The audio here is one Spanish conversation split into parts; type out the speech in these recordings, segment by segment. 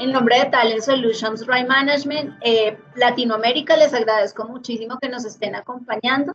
En nombre de Talent Solutions Right Management eh, Latinoamérica, les agradezco muchísimo que nos estén acompañando.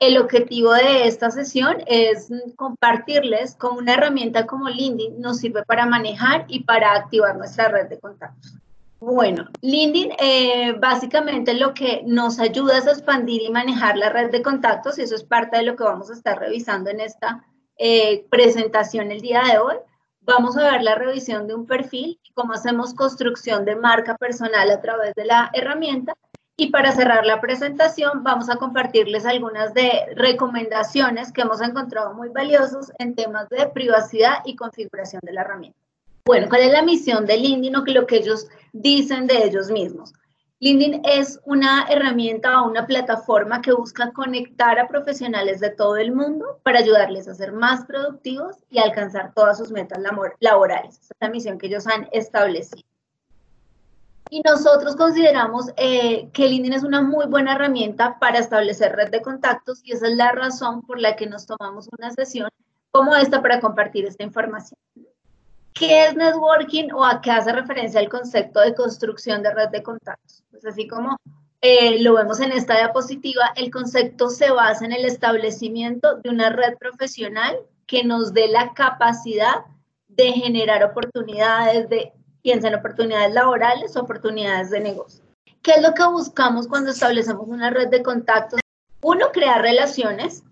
El objetivo de esta sesión es compartirles cómo una herramienta como LinkedIn nos sirve para manejar y para activar nuestra red de contactos. Bueno, LinkedIn eh, básicamente lo que nos ayuda es expandir y manejar la red de contactos y eso es parte de lo que vamos a estar revisando en esta eh, presentación el día de hoy. Vamos a ver la revisión de un perfil cómo hacemos construcción de marca personal a través de la herramienta. Y para cerrar la presentación, vamos a compartirles algunas de recomendaciones que hemos encontrado muy valiosos en temas de privacidad y configuración de la herramienta. Bueno, ¿cuál es la misión de LinkedIn o lo que ellos dicen de ellos mismos? LinkedIn es una herramienta o una plataforma que busca conectar a profesionales de todo el mundo para ayudarles a ser más productivos y alcanzar todas sus metas laborales. Esa es la misión que ellos han establecido. Y nosotros consideramos eh, que LinkedIn es una muy buena herramienta para establecer red de contactos y esa es la razón por la que nos tomamos una sesión como esta para compartir esta información. ¿Qué es networking o a qué hace referencia el concepto de construcción de red de contactos? Pues así como eh, lo vemos en esta diapositiva, el concepto se basa en el establecimiento de una red profesional que nos dé la capacidad de generar oportunidades, de, piensa en oportunidades laborales, oportunidades de negocio. ¿Qué es lo que buscamos cuando establecemos una red de contactos? Uno, crear relaciones.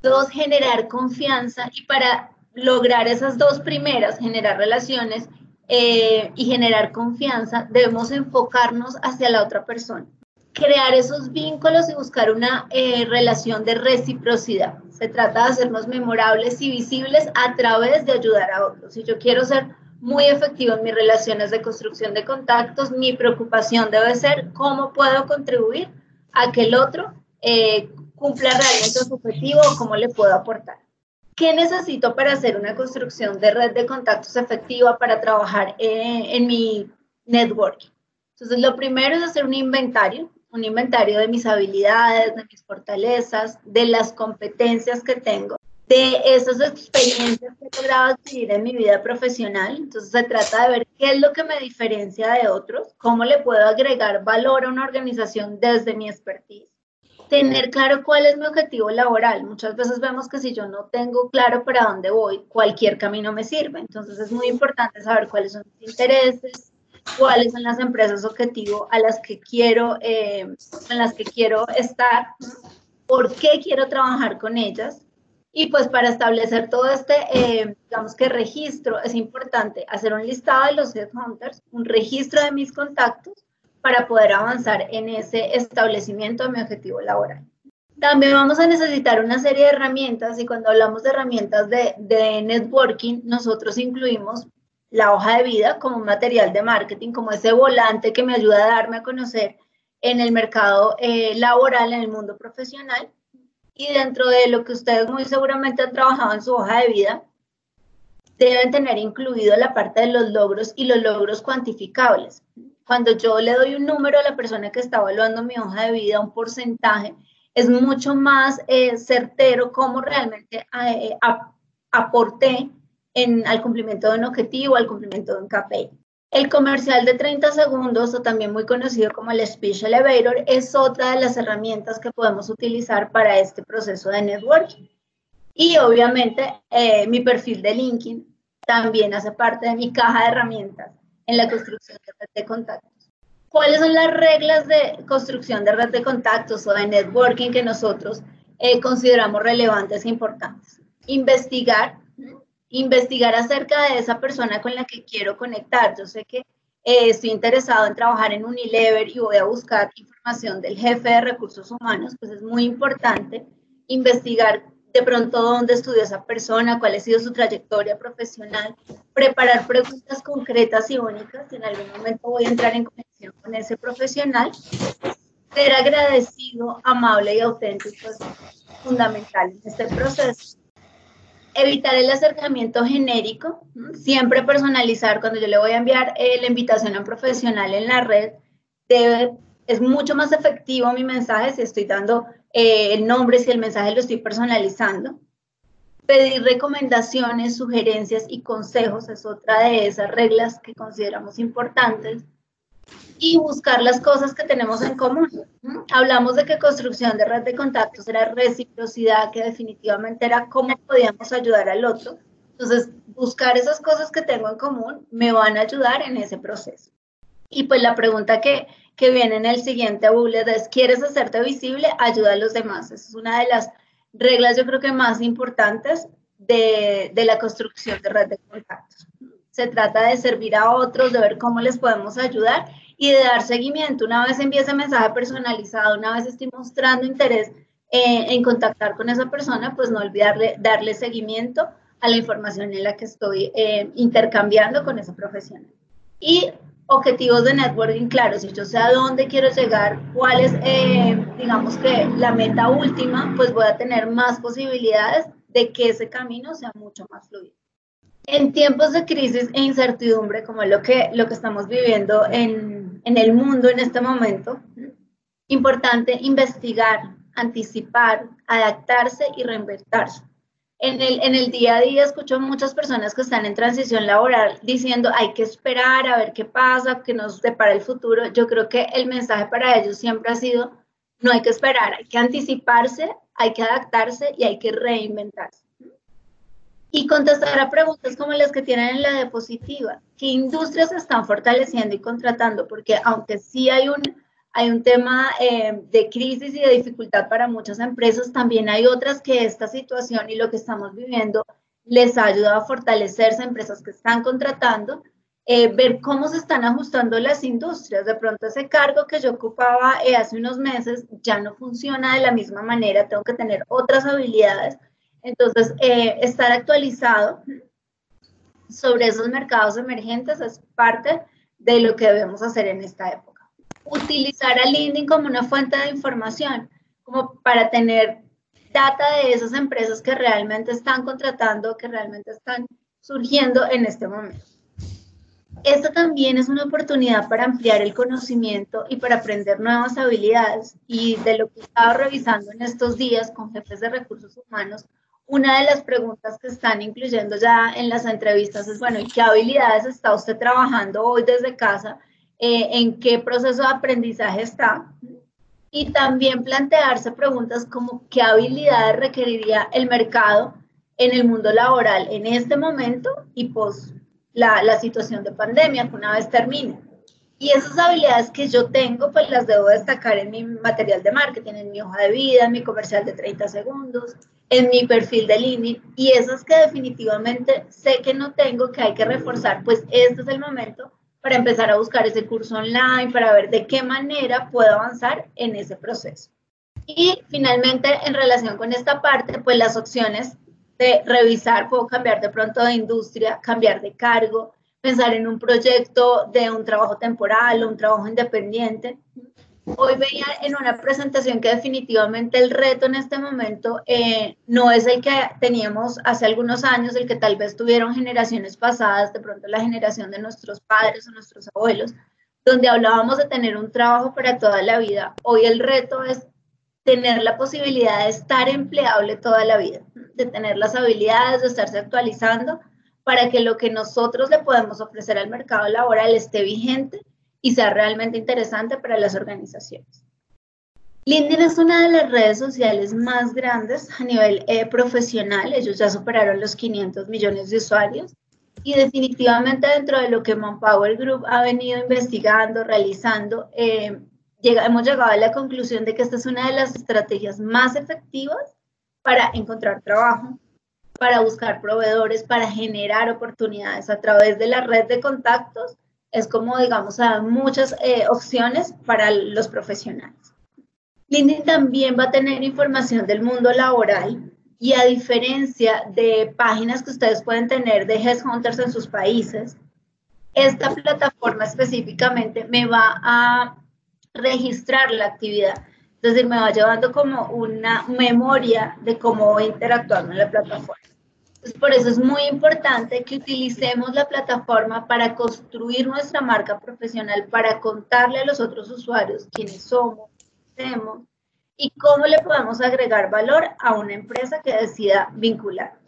Dos, generar confianza. Y para lograr esas dos primeras, generar relaciones eh, y generar confianza, debemos enfocarnos hacia la otra persona. Crear esos vínculos y buscar una eh, relación de reciprocidad. Se trata de hacernos memorables y visibles a través de ayudar a otros. Si yo quiero ser muy efectivo en mis relaciones de construcción de contactos, mi preocupación debe ser cómo puedo contribuir a que el otro eh, cumpla realmente su objetivo o cómo le puedo aportar. ¿Qué necesito para hacer una construcción de red de contactos efectiva para trabajar en, mi networking? Entonces, lo primero es hacer un inventario, un inventario de mis habilidades, de mis fortalezas, de las competencias que tengo, de esas experiencias que he logrado adquirir en mi vida profesional. Entonces, se trata de ver qué es lo que me diferencia de otros, cómo le puedo agregar valor a una organización desde mi expertise tener claro cuál es mi objetivo laboral. Muchas veces vemos que si yo no tengo claro para dónde voy, cualquier camino me sirve. Entonces es muy importante saber cuáles son mis intereses, cuáles son las empresas objetivo a las que quiero, eh, en las que quiero estar, por qué quiero trabajar con ellas. Y pues para establecer todo este, eh, digamos que registro, es importante hacer un listado de los headhunters, un registro de mis contactos para poder avanzar en ese establecimiento de mi objetivo laboral. También vamos a necesitar una serie de herramientas y cuando hablamos de herramientas de, networking, nosotros incluimos la hoja de vida como un material de marketing, como ese volante que me ayuda a darme a conocer en el mercado eh, laboral, en el mundo profesional. Y dentro de lo que ustedes muy seguramente han trabajado en su hoja de vida, deben tener incluido la parte de los logros y los logros cuantificables. Cuando yo le doy un número a la persona que está evaluando mi hoja de vida, un porcentaje, es mucho más eh, certero cómo realmente eh, aporté en, al cumplimiento de un objetivo, al cumplimiento de un KPI. El comercial de 30 segundos, o también muy conocido como el Speech Elevator, es otra de las herramientas que podemos utilizar para este proceso de networking. Y obviamente eh, mi perfil de LinkedIn también hace parte de mi caja de herramientas en la construcción de red de contactos. ¿Cuáles son las reglas de construcción de red de contactos o de networking que nosotros eh, consideramos relevantes e importantes? Investigar, investigar acerca de esa persona con la que quiero conectar. Yo sé que eh, estoy interesado en trabajar en Unilever y voy a buscar información del jefe de recursos humanos, pues es muy importante investigar de pronto dónde estudió esa persona, cuál ha sido su trayectoria profesional, preparar preguntas concretas y únicas, en algún momento voy a entrar en conexión con ese profesional, ser agradecido, amable y auténtico es fundamental en este proceso. Evitar el acercamiento genérico, siempre personalizar, cuando yo le voy a enviar eh, la invitación a un profesional en la red, debe, es mucho más efectivo mi mensaje si estoy dando eh, el nombre, si el mensaje lo estoy personalizando. Pedir recomendaciones, sugerencias y consejos es otra de esas reglas que consideramos importantes. Y buscar las cosas que tenemos en común. Hablamos de que construcción de red de contactos era reciprocidad, que definitivamente era cómo podíamos ayudar al otro. Entonces, buscar esas cosas que tengo en común me van a ayudar en ese proceso. Y pues la pregunta que, que viene en el siguiente bullet es, ¿quieres hacerte visible? Ayuda a los demás. Esa es una de las reglas yo creo que más importantes de, de, la construcción de red de contactos. Se trata de servir a otros, de ver cómo les podemos ayudar y de dar seguimiento. Una vez envíe ese mensaje personalizado, una vez estoy mostrando interés en contactar con esa persona, pues no olvidarle darle seguimiento a la información en la que estoy eh, intercambiando con esa profesional. Y objetivos de networking claros, si yo sé a dónde quiero llegar, cuál es, eh, digamos que la meta última, pues voy a tener más posibilidades de que ese camino sea mucho más fluido. En tiempos de crisis e incertidumbre, como lo que, lo que estamos viviendo en, en el mundo en este momento, importante investigar, anticipar, adaptarse y reinventarse en el, en el día a día escucho muchas personas que están en transición laboral diciendo hay que esperar a ver qué pasa, que nos depara el futuro. Yo creo que el mensaje para ellos siempre ha sido no hay que esperar, hay que anticiparse, hay que adaptarse y hay que reinventarse. Y contestar a preguntas como las que tienen en la diapositiva. ¿Qué industrias están fortaleciendo y contratando? Porque aunque sí hay un hay un tema eh, de crisis y de dificultad para muchas empresas, también hay otras que esta situación y lo que estamos viviendo les ha ayudado a fortalecerse, empresas que están contratando, eh, ver cómo se están ajustando las industrias. De pronto ese cargo que yo ocupaba eh, hace unos meses ya no funciona de la misma manera, tengo que tener otras habilidades. Entonces, estar actualizado sobre esos mercados emergentes es parte de lo que debemos hacer en esta época utilizar a LinkedIn como una fuente de información, como para tener data de esas empresas que realmente están contratando, que realmente están surgiendo en este momento. Esta también es una oportunidad para ampliar el conocimiento y para aprender nuevas habilidades. Y de lo que he estado revisando en estos días con jefes de recursos humanos, una de las preguntas que están incluyendo ya en las entrevistas es, bueno, ¿y qué habilidades está usted trabajando hoy desde casa eh, en qué proceso de aprendizaje está y también plantearse preguntas como qué habilidades requeriría el mercado en el mundo laboral en este momento y pues la, la situación de pandemia que una vez termine. Y esas habilidades que yo tengo, pues las debo destacar en mi material de marketing, en mi hoja de vida, en mi comercial de 30 segundos, en mi perfil de LinkedIn. Y esas que definitivamente sé que no tengo, que hay que reforzar, pues este es el momento para empezar a buscar ese curso online, para ver de qué manera puedo avanzar en ese proceso. Y finalmente, en relación con esta parte, pues las opciones de revisar, puedo cambiar de pronto de industria, cambiar de cargo, pensar en un proyecto de un trabajo temporal o un trabajo independiente. Hoy veía en una presentación que definitivamente el reto en este momento eh, no es el que teníamos hace algunos años, el que tal vez tuvieron generaciones pasadas, de pronto la generación de nuestros padres o nuestros abuelos, donde hablábamos de tener un trabajo para toda la vida. Hoy el reto es tener la posibilidad de estar empleable toda la vida, de tener las habilidades, de estarse actualizando para que lo que nosotros le podemos ofrecer al mercado laboral esté vigente y sea realmente interesante para las organizaciones. LinkedIn es una de las redes sociales más grandes a nivel eh, profesional. Ellos ya superaron los 500 millones de usuarios y definitivamente dentro de lo que Manpower Group ha venido investigando, realizando, eh, hemos llegado a la conclusión de que esta es una de las estrategias más efectivas para encontrar trabajo, para buscar proveedores, para generar oportunidades a través de la red de contactos es como, digamos, a muchas eh, opciones para los profesionales. LinkedIn también va a tener información del mundo laboral y a diferencia de páginas que ustedes pueden tener de headhunters en sus países, esta plataforma específicamente me va a registrar la actividad. Es decir, me va llevando como una memoria de cómo voy interactuando en la plataforma por eso es muy importante que utilicemos la plataforma para construir nuestra marca profesional, para contarle a los otros usuarios quiénes somos, qué hacemos y cómo le podemos agregar valor a una empresa que decida vincular.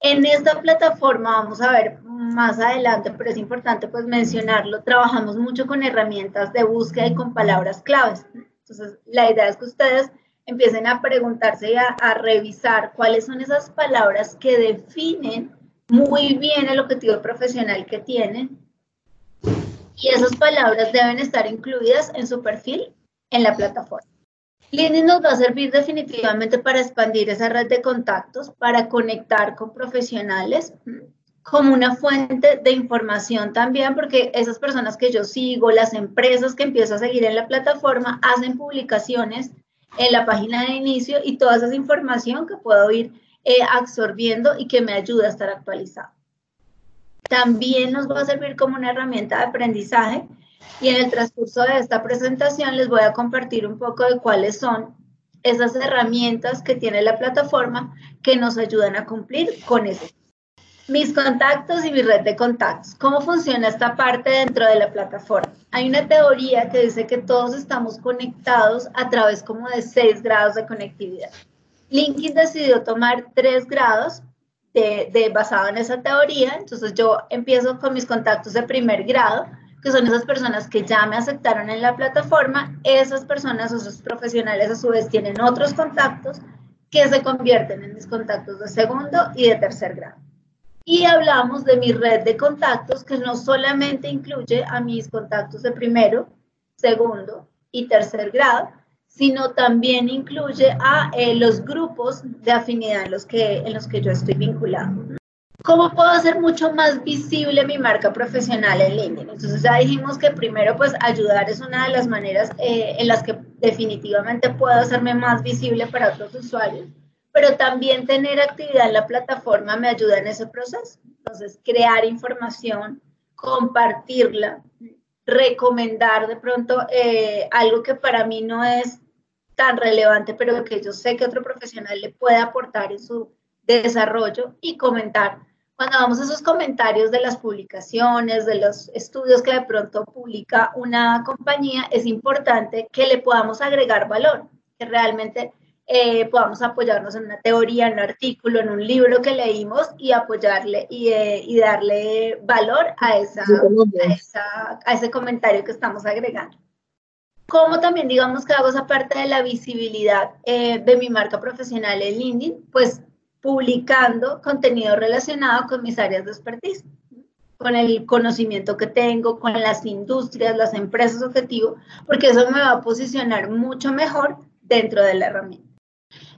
En esta plataforma, vamos a ver más adelante, pero es importante pues mencionarlo, trabajamos mucho con herramientas de búsqueda y con palabras claves. Entonces, la idea es que ustedes empiecen a preguntarse y a, revisar cuáles son esas palabras que definen muy bien el objetivo profesional que tienen. Y esas palabras deben estar incluidas en su perfil en la plataforma. LinkedIn nos va a servir definitivamente para expandir esa red de contactos, para conectar con profesionales, como una fuente de información también, porque esas personas que yo sigo, las empresas que empiezo a seguir en la plataforma, hacen publicaciones en la página de inicio y toda esa información que puedo ir eh, absorbiendo y que me ayuda a estar actualizado. También nos va a servir como una herramienta de aprendizaje y en el transcurso de esta presentación les voy a compartir un poco de cuáles son esas herramientas que tiene la plataforma que nos ayudan a cumplir con eso. Mis contactos y mi red de contactos. ¿Cómo funciona esta parte dentro de la plataforma? Hay una teoría que dice que todos estamos conectados a través como de seis grados de conectividad. LinkedIn decidió tomar tres grados de, basado en esa teoría. Entonces yo empiezo con mis contactos de primer grado, que son esas personas que ya me aceptaron en la plataforma, esas personas esos profesionales a su vez tienen otros contactos que se convierten en mis contactos de segundo y de tercer grado. Y hablamos de mi red de contactos que no solamente incluye a mis contactos de primero, segundo y tercer grado, sino también incluye a eh, los grupos de afinidad en los, que, en los que yo estoy vinculado. ¿Cómo puedo hacer mucho más visible mi marca profesional en LinkedIn? Entonces ya dijimos que primero pues ayudar es una de las maneras eh, en las que definitivamente puedo hacerme más visible para otros usuarios, pero también tener actividad en la plataforma me ayuda en ese proceso. Entonces crear información, compartirla, recomendar de pronto eh, algo que para mí no es tan relevante, pero que yo sé que otro profesional le puede aportar en su desarrollo y comentar cuando vamos a esos comentarios de las publicaciones, de los estudios que de pronto publica una compañía, es importante que le podamos agregar valor, que realmente eh, podamos apoyarnos en una teoría, en un artículo, en un libro que leímos y apoyarle y, eh, y darle valor a, esa, a, esa, a ese comentario que estamos agregando. Como también digamos que hago esa parte de la visibilidad eh, de mi marca profesional en LinkedIn, pues publicando contenido relacionado con mis áreas de expertise, con el conocimiento que tengo, con las industrias, las empresas objetivo, porque eso me va a posicionar mucho mejor dentro de la herramienta.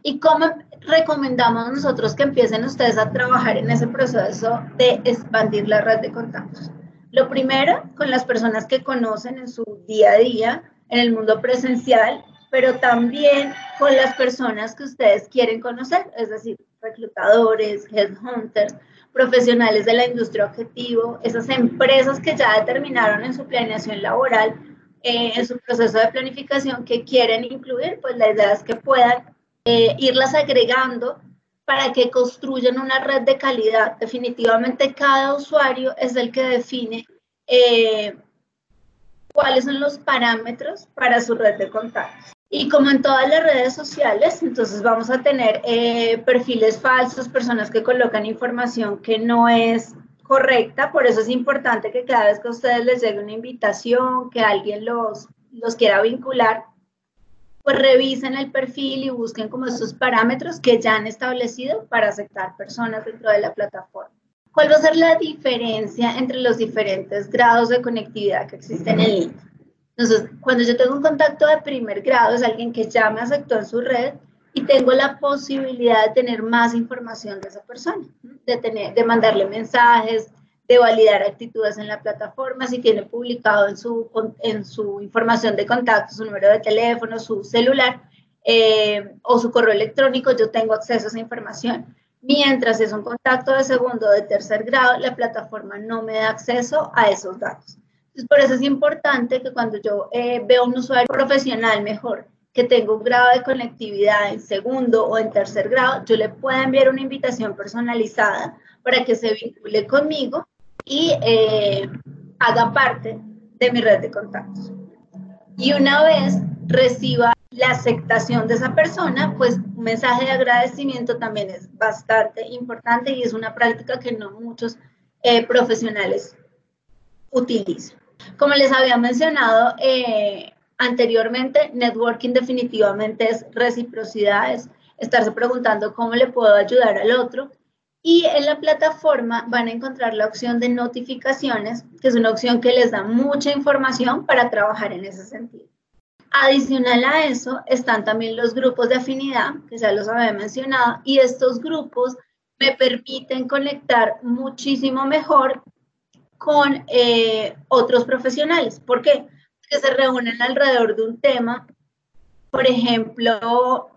¿Y cómo recomendamos nosotros que empiecen ustedes a trabajar en ese proceso de expandir la red de contactos? Lo primero, con las personas que conocen en su día a día, en el mundo presencial, pero también con las personas que ustedes quieren conocer, es decir, reclutadores, headhunters, profesionales de la industria objetivo, esas empresas que ya determinaron en su planeación laboral, eh, en su proceso de planificación que quieren incluir, pues la idea es que puedan eh, irlas agregando para que construyan una red de calidad. Definitivamente cada usuario es el que define eh, cuáles son los parámetros para su red de contactos. Y como en todas las redes sociales, entonces vamos a tener eh, perfiles falsos, personas que colocan información que no es correcta, por eso es importante que cada vez que a ustedes les llegue una invitación, que alguien los, los quiera vincular, pues revisen el perfil y busquen como esos parámetros que ya han establecido para aceptar personas dentro de la plataforma. ¿Cuál va a ser la diferencia entre los diferentes grados de conectividad que existen en línea? Entonces, cuando yo tengo un contacto de primer grado, es alguien que ya me aceptó en su red y tengo la posibilidad de tener más información de esa persona, de, tener, de mandarle mensajes, de validar actitudes en la plataforma, si tiene publicado en su, en su información de contacto su número de teléfono, su celular eh, o su correo electrónico, yo tengo acceso a esa información. Mientras es un contacto de segundo o de tercer grado, la plataforma no me da acceso a esos datos por eso es importante que cuando yo eh, veo un usuario profesional mejor, que tengo un grado de conectividad en segundo o en tercer grado, yo le pueda enviar una invitación personalizada para que se vincule conmigo y eh, haga parte de mi red de contactos. Y una vez reciba la aceptación de esa persona, pues un mensaje de agradecimiento también es bastante importante y es una práctica que no muchos eh, profesionales utilizan. Como les había mencionado eh, anteriormente, networking definitivamente es reciprocidad, es estarse preguntando cómo le puedo ayudar al otro. Y en la plataforma van a encontrar la opción de notificaciones, que es una opción que les da mucha información para trabajar en ese sentido. Adicional a eso están también los grupos de afinidad, que ya los había mencionado, y estos grupos me permiten conectar muchísimo mejor con eh, otros profesionales. ¿Por qué? Porque se reúnen alrededor de un tema, por ejemplo,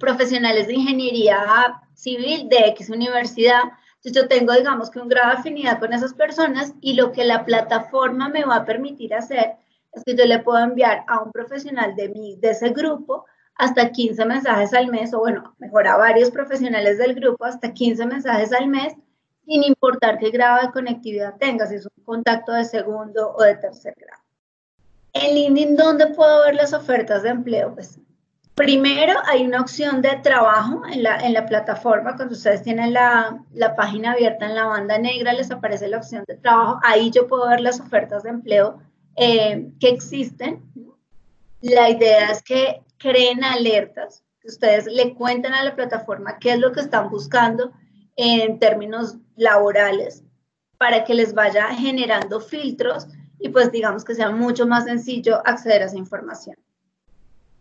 profesionales de ingeniería civil de X universidad. Entonces yo tengo, digamos, que un grado de afinidad con esas personas y lo que la plataforma me va a permitir hacer es que yo le puedo enviar a un profesional de, mi, de ese grupo hasta 15 mensajes al mes, o bueno, mejor a varios profesionales del grupo, hasta 15 mensajes al mes, sin importar qué grado de conectividad tengas, si es un contacto de segundo o de tercer grado. En LinkedIn, ¿dónde puedo ver las ofertas de empleo? Pues primero hay una opción de trabajo en la, plataforma, cuando ustedes tienen la, la página abierta en la banda negra, les aparece la opción de trabajo, ahí yo puedo ver las ofertas de empleo eh, que existen. La idea es que creen alertas, ustedes le cuenten a la plataforma qué es lo que están buscando en términos laborales para que les vaya generando filtros y pues digamos que sea mucho más sencillo acceder a esa información.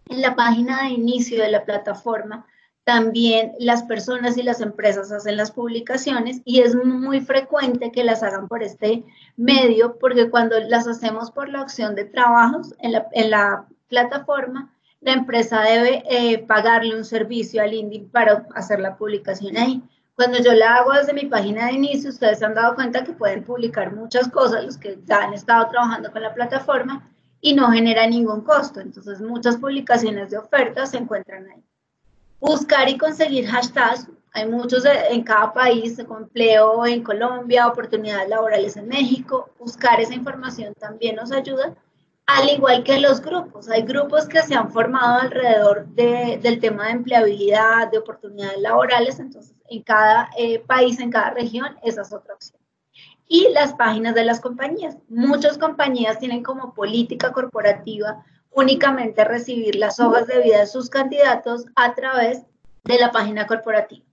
En la página de inicio de la plataforma también las personas y las empresas hacen las publicaciones y es muy frecuente que las hagan por este medio porque cuando las hacemos por la opción de trabajos en la, plataforma, la empresa debe eh, pagarle un servicio al INDI para hacer la publicación ahí. Cuando yo la hago desde mi página de inicio, ustedes se han dado cuenta que pueden publicar muchas cosas, los que ya han estado trabajando con la plataforma, y no genera ningún costo. Entonces, muchas publicaciones de ofertas se encuentran ahí. Buscar y conseguir hashtags. Hay muchos en cada país, empleo en Colombia, oportunidades laborales en México. Buscar esa información también nos ayuda, al igual que los grupos. Hay grupos que se han formado alrededor del tema de empleabilidad, de oportunidades laborales. Entonces, en cada eh, país, en cada región, esa es otra opción. Y las páginas de las compañías. Muchas compañías tienen como política corporativa únicamente recibir las hojas de vida de sus candidatos a través de la página corporativa.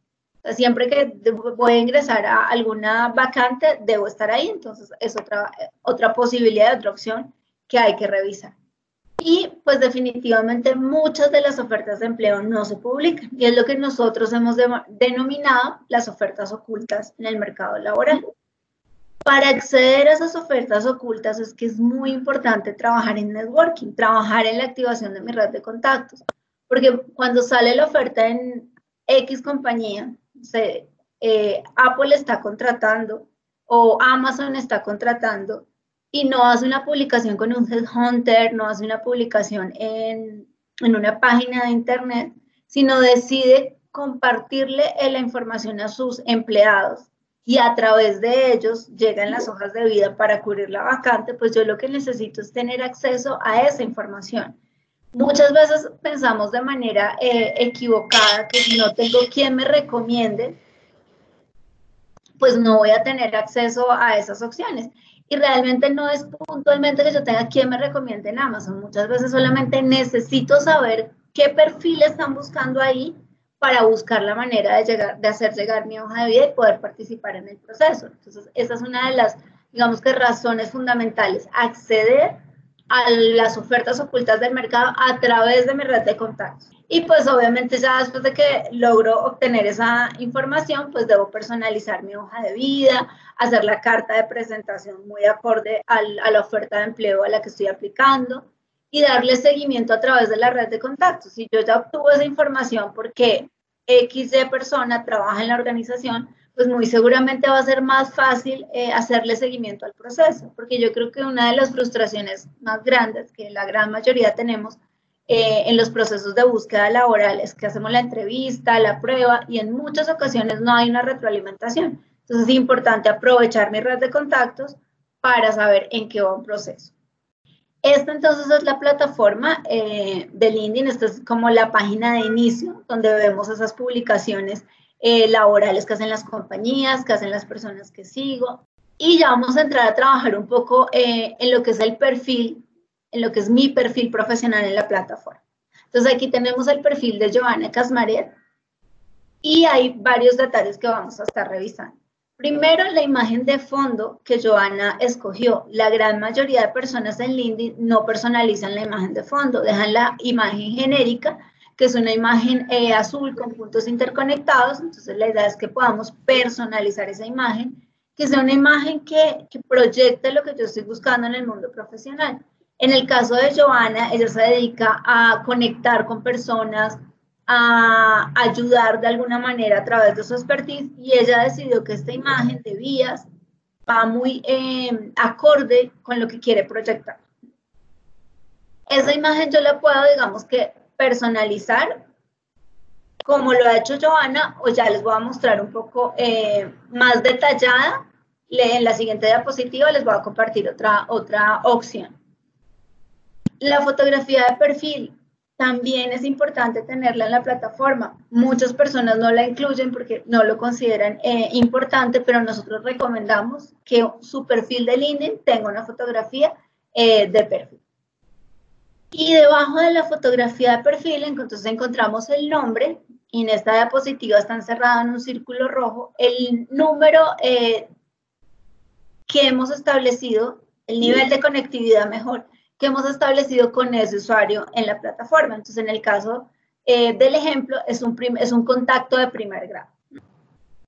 siempre que voy a ingresar a alguna vacante, debo estar ahí, entonces es otra, otra posibilidad, otra opción que hay que revisar. Y pues definitivamente muchas de las ofertas de empleo no se publican y es lo que nosotros hemos denominado las ofertas ocultas en el mercado laboral. Para acceder a esas ofertas ocultas es que es muy importante trabajar en networking, trabajar en la activación de mi red de contactos, porque cuando sale la oferta en X compañía, eh, Apple está contratando o Amazon está contratando y no hace una publicación con un headhunter, no hace una publicación en, en una página de internet, sino decide compartirle la información a sus empleados y a través de ellos llegan las hojas de vida para cubrir la vacante, pues yo lo que necesito es tener acceso a esa información. Muchas veces pensamos de manera eh, equivocada que si no tengo quien me recomiende, pues no voy a tener acceso a esas opciones. Y realmente no es puntualmente que yo tenga quien me recomiende en Amazon. Muchas veces solamente necesito saber qué perfil están buscando ahí para buscar la manera de, llegar, de hacer llegar mi hoja de vida y poder participar en el proceso. Entonces, esa es una de las, digamos que, razones fundamentales, acceder a las ofertas ocultas del mercado a través de mi red de contactos. Y pues obviamente ya después de que logro obtener esa información, pues debo personalizar mi hoja de vida, hacer la carta de presentación muy acorde al, a la oferta de empleo a la que estoy aplicando, y darle seguimiento a través de la red de contactos. Si yo ya obtuve esa información porque X de persona trabaja en la organización, pues muy seguramente va a ser más fácil eh, hacerle seguimiento al proceso, porque yo creo que una de las frustraciones más grandes que la gran mayoría tenemos eh, en los procesos de búsqueda laboral es que hacemos la entrevista, la prueba y en muchas ocasiones no hay una retroalimentación. Entonces es importante aprovechar mi red de contactos para saber en qué va un proceso. Esta entonces es la plataforma eh, de LinkedIn, esta es como la página de inicio donde vemos esas publicaciones eh, laborales que hacen las compañías, que hacen las personas que sigo. Y ya vamos a entrar a trabajar un poco eh, en lo que es el perfil, en lo que es mi perfil profesional en la plataforma. Entonces aquí tenemos el perfil de Giovanna Casmaret y hay varios detalles que vamos a estar revisando. Primero, la imagen de fondo que Joana escogió. La gran mayoría de personas en LinkedIn no personalizan la imagen de fondo, dejan la imagen genérica, que es una imagen eh, azul con puntos interconectados. Entonces, la idea es que podamos personalizar esa imagen, que sea una imagen que, que proyecte lo que yo estoy buscando en el mundo profesional. En el caso de Joana, ella se dedica a conectar con personas, a ayudar de alguna manera a través de su expertise y ella decidió que esta imagen de vías va muy em, acorde con lo que quiere proyectar. Esa imagen yo la puedo, digamos que, personalizar como lo ha hecho Joana, o ya les voy a mostrar un poco eh, más detallada. En la siguiente diapositiva les voy a compartir otra, otra opción. La fotografía de perfil también es importante tenerla en la plataforma. Muchas personas no la incluyen porque no lo consideran eh, importante, pero nosotros recomendamos que su perfil de LinkedIn tenga una fotografía eh, de perfil. Y debajo de la fotografía de perfil, entonces encontramos el nombre, y en esta diapositiva está encerrado en un círculo rojo, el número eh, que hemos establecido, el nivel de conectividad mejor, que hemos establecido con ese usuario en la plataforma. Entonces, en el caso eh, del ejemplo, es un, es un contacto de primer grado.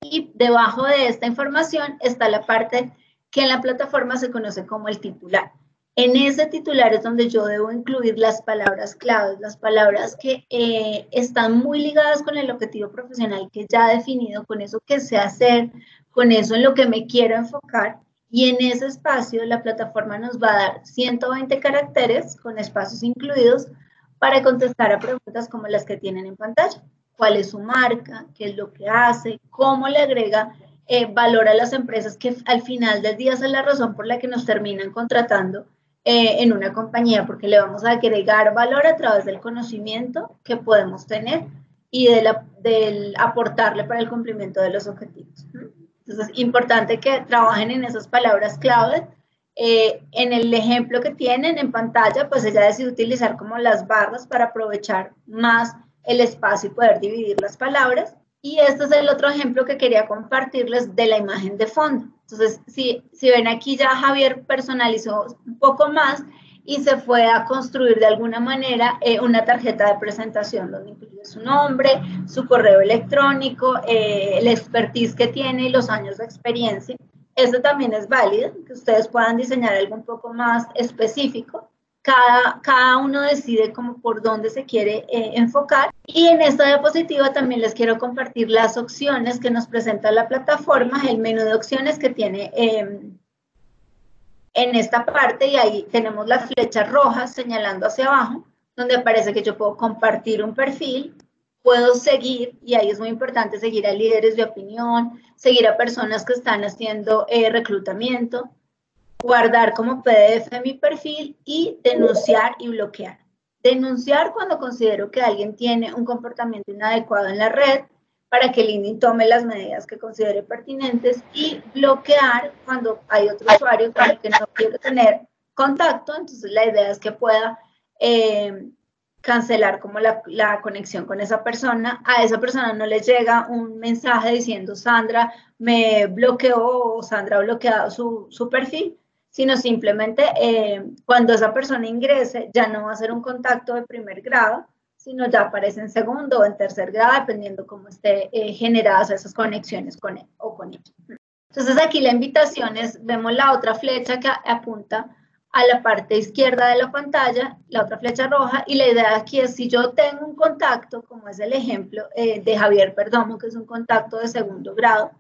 Y debajo de esta información está la parte que en la plataforma se conoce como el titular. En ese titular es donde yo debo incluir las palabras claves, las palabras que eh, están muy ligadas con el objetivo profesional que ya he definido, con eso que sé hacer, con eso en lo que me quiero enfocar y en ese espacio la plataforma nos va a dar 120 caracteres con espacios incluidos para contestar a preguntas como las que tienen en pantalla. ¿Cuál es su marca? ¿Qué es lo que hace? ¿Cómo le agrega eh, valor a las empresas que al final del día es la razón por la que nos terminan contratando eh, en una compañía? Porque le vamos a agregar valor a través del conocimiento que podemos tener y de la, del aportarle para el cumplimiento de los objetivos. Entonces, es importante que trabajen en esas palabras claves. Eh, en el ejemplo que tienen en pantalla, pues ella decide utilizar como las barras para aprovechar más el espacio y poder dividir las palabras. Y este es el otro ejemplo que quería compartirles de la imagen de fondo. Entonces, si, si ven aquí ya Javier personalizó un poco más y se fue a construir de alguna manera eh, una tarjeta de presentación donde incluye su nombre, su correo electrónico, eh, el expertise que tiene y los años de experiencia. Esto también es válido, que ustedes puedan diseñar algo un poco más específico. Cada, cada uno decide como por dónde se quiere eh, enfocar. Y en esta diapositiva también les quiero compartir las opciones que nos presenta la plataforma, el menú de opciones que tiene em, en esta parte y ahí tenemos las flechas rojas señalando hacia abajo, donde aparece que yo puedo compartir un perfil, puedo seguir, y ahí es muy importante seguir a líderes de opinión, seguir a personas que están haciendo eh, reclutamiento, guardar como PDF mi perfil y denunciar y bloquear. Denunciar cuando considero que alguien tiene un comportamiento inadecuado en la red, para que LinkedIn tome las medidas que considere pertinentes y bloquear cuando hay otro usuario con el que no quiero tener contacto. Entonces la idea es que pueda eh, cancelar como la, la, conexión con esa persona. A esa persona no le llega un mensaje diciendo Sandra me bloqueó o Sandra ha bloqueado su, su perfil, sino simplemente eh, cuando esa persona ingrese ya no va a ser un contacto de primer grado, sino ya aparece en segundo o en tercer grado, dependiendo cómo esté eh, generadas esas conexiones con él o con ella. Entonces aquí la invitación es, vemos la otra flecha que apunta a la parte izquierda de la pantalla, la otra flecha roja, y la idea aquí es si yo tengo un contacto, como es el ejemplo eh, de Javier Perdomo, que es un contacto de segundo grado,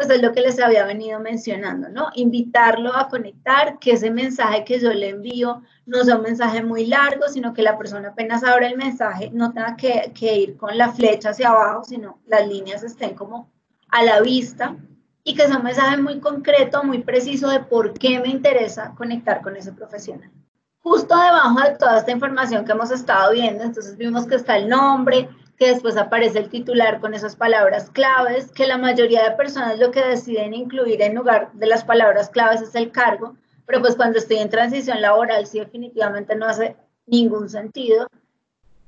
pues es lo que les había venido mencionando, ¿no? Invitarlo a conectar, que ese mensaje que yo le envío no sea un mensaje muy largo, sino que la persona apenas abra el mensaje no tenga que, que ir con la flecha hacia abajo, sino las líneas estén como a la vista y que sea un mensaje muy concreto, muy preciso de por qué me interesa conectar con ese profesional. Justo debajo de toda esta información que hemos estado viendo, entonces vimos que está el nombre, que después aparece el titular con esas palabras claves, que la mayoría de personas lo que deciden incluir en lugar de las palabras claves es el cargo, pero pues cuando estoy en transición laboral sí definitivamente no hace ningún sentido.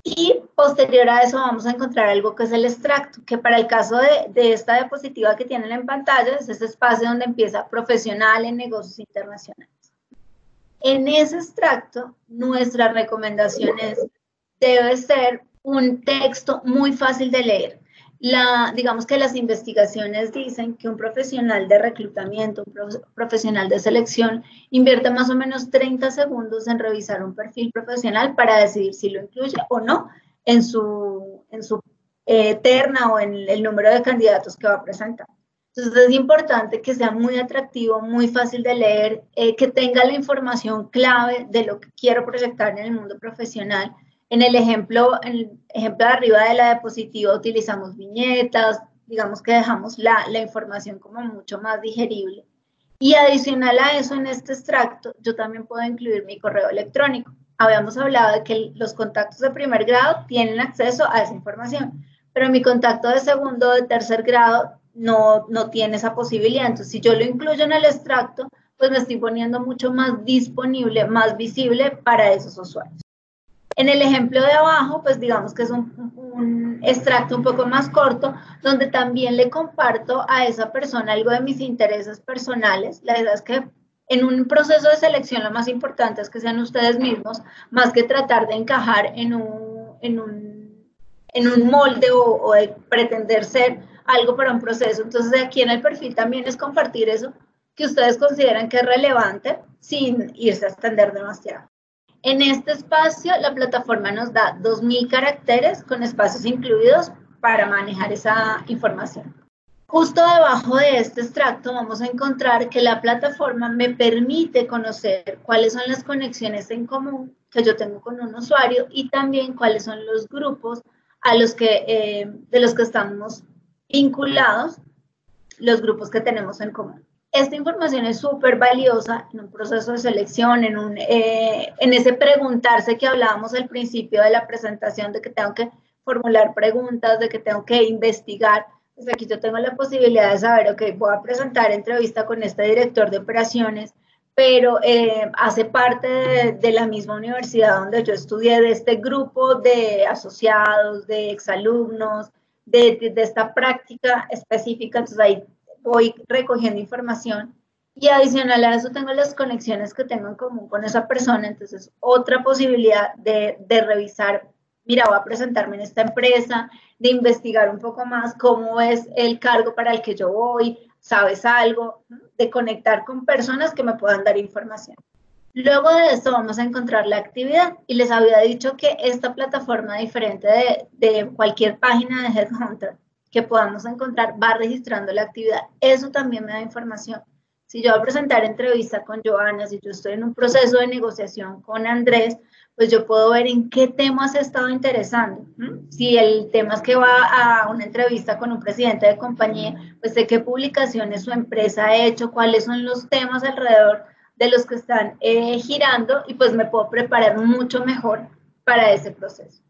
Y posterior a eso vamos a encontrar algo que es el extracto, que para el caso de, de esta diapositiva que tienen en pantalla es ese espacio donde empieza profesional en negocios internacionales. En ese extracto, nuestra recomendación es, debe ser un texto muy fácil de leer. La, digamos que las investigaciones dicen que un profesional de reclutamiento, un profesional de selección, invierte más o menos 30 segundos en revisar un perfil profesional para decidir si lo incluye o no en su, en su eh, terna o en el número de candidatos que va a presentar. Entonces es importante que sea muy atractivo, muy fácil de leer, eh, que tenga la información clave de lo que quiero proyectar en el mundo profesional. En el ejemplo, en el ejemplo de arriba de la diapositiva utilizamos viñetas, digamos que dejamos la, la información como mucho más digerible. Y adicional a eso, en este extracto, yo también puedo incluir mi correo electrónico. Habíamos hablado de que los contactos de primer grado tienen acceso a esa información, pero mi contacto de segundo de tercer grado no, no tiene esa posibilidad. Entonces, si yo lo incluyo en el extracto, pues me estoy poniendo mucho más disponible, más visible para esos usuarios. En el ejemplo de abajo, pues digamos que es un, extracto un poco más corto, donde también le comparto a esa persona algo de mis intereses personales. La verdad es que en un proceso de selección lo más importante es que sean ustedes mismos, más que tratar de encajar en un, en un, en un molde o, o de pretender ser algo para un proceso. Entonces, aquí en el perfil también es compartir eso que ustedes consideran que es relevante sin irse a extender demasiado. En este espacio, la plataforma nos da 2.000 caracteres con espacios incluidos para manejar esa información. Justo debajo de este extracto vamos a encontrar que la plataforma me permite conocer cuáles son las conexiones en común que yo tengo con un usuario y también cuáles son los grupos a los que, eh, de los que estamos vinculados los grupos que tenemos en común. Esta información es súper valiosa en un proceso de selección, en, un, eh, en ese preguntarse que hablábamos al principio de la presentación, de que tengo que formular preguntas, de que tengo que investigar. Pues aquí yo tengo la posibilidad de saber, ok, voy a presentar entrevista con este director de operaciones, pero eh, hace parte de, de, la misma universidad donde yo estudié, de este grupo de asociados, de exalumnos, de, esta práctica específica, entonces ahí voy recogiendo información y adicional a eso tengo las conexiones que tengo en común con esa persona, entonces otra posibilidad de, de revisar, mira, voy a presentarme en esta empresa, de investigar un poco más cómo es el cargo para el que yo voy, sabes algo, de conectar con personas que me puedan dar información. Luego de esto vamos a encontrar la actividad y les había dicho que esta plataforma, diferente de, de, cualquier página de Headhunter que podamos encontrar, va registrando la actividad. Eso también me da información. Si yo voy a presentar entrevista con Joana, si yo estoy en un proceso de negociación con Andrés, pues yo puedo ver en qué temas he estado interesando. Si el tema es que va a una entrevista con un presidente de compañía, pues sé qué publicaciones su empresa ha hecho, cuáles son los temas alrededor de los que están eh, girando y pues me puedo preparar mucho mejor para ese proceso.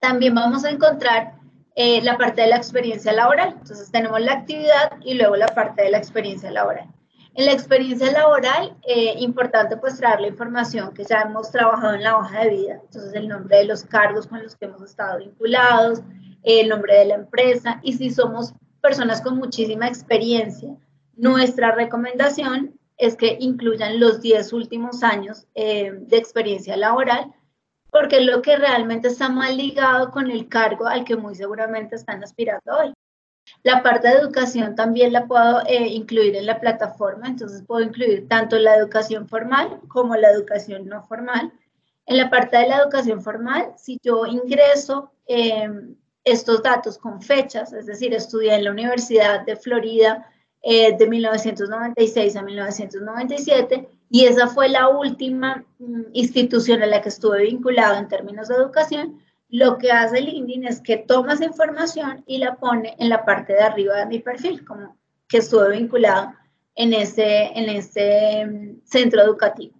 También vamos a encontrar eh, la parte de la experiencia laboral. Entonces tenemos la actividad y luego la parte de la experiencia laboral. En la experiencia laboral, eh, importante pues traer la información que ya hemos trabajado en la hoja de vida, entonces el nombre de los cargos con los que hemos estado vinculados, el nombre de la empresa y si somos personas con muchísima experiencia, nuestra recomendación es que incluyan los 10 últimos años eh, de experiencia laboral, porque es lo que realmente está mal ligado con el cargo al que muy seguramente están aspirando hoy. La parte de educación también la puedo eh, incluir en la plataforma, entonces puedo incluir tanto la educación formal como la educación no formal. En la parte de la educación formal, si yo ingreso eh, estos datos con fechas, es decir, estudié en la Universidad de Florida eh, de 1996 a 1997 y esa fue la última mm, institución a la que estuve vinculado en términos de educación. Lo que hace LinkedIn es que toma esa información y la pone en la parte de arriba de mi perfil, como que estuve vinculado en ese, en ese mm, centro educativo.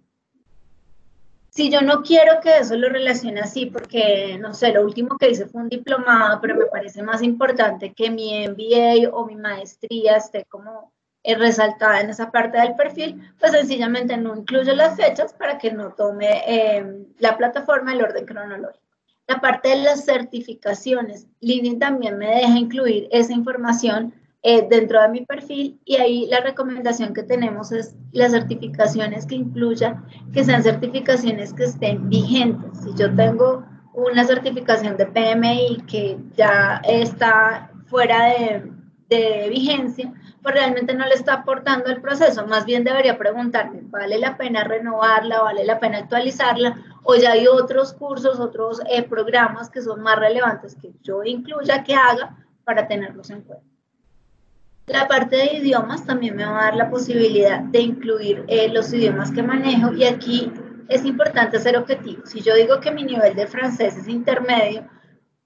Si yo no quiero que eso lo relacione así, porque, no sé, lo último que hice fue un diplomado, pero me parece más importante que mi MBA o mi maestría esté como eh, resaltada en esa parte del perfil, pues sencillamente no incluyo las fechas para que no tome eh, la plataforma el orden cronológico. La parte de las certificaciones, LinkedIn también me deja incluir esa información eh, dentro de mi perfil y ahí la recomendación que tenemos es las certificaciones que incluya, que sean certificaciones que estén vigentes. Si yo tengo una certificación de PMI que ya está fuera de, de vigencia, pues realmente no le está aportando el proceso. Más bien debería preguntarme, ¿vale la pena renovarla? ¿Vale la pena actualizarla? O ya hay otros cursos, otros eh, programas que son más relevantes que yo incluya, que haga para tenerlos en cuenta. La parte de idiomas también me va a dar la posibilidad de incluir eh, los idiomas que manejo y aquí es importante ser objetivo. Si yo digo que mi nivel de francés es intermedio,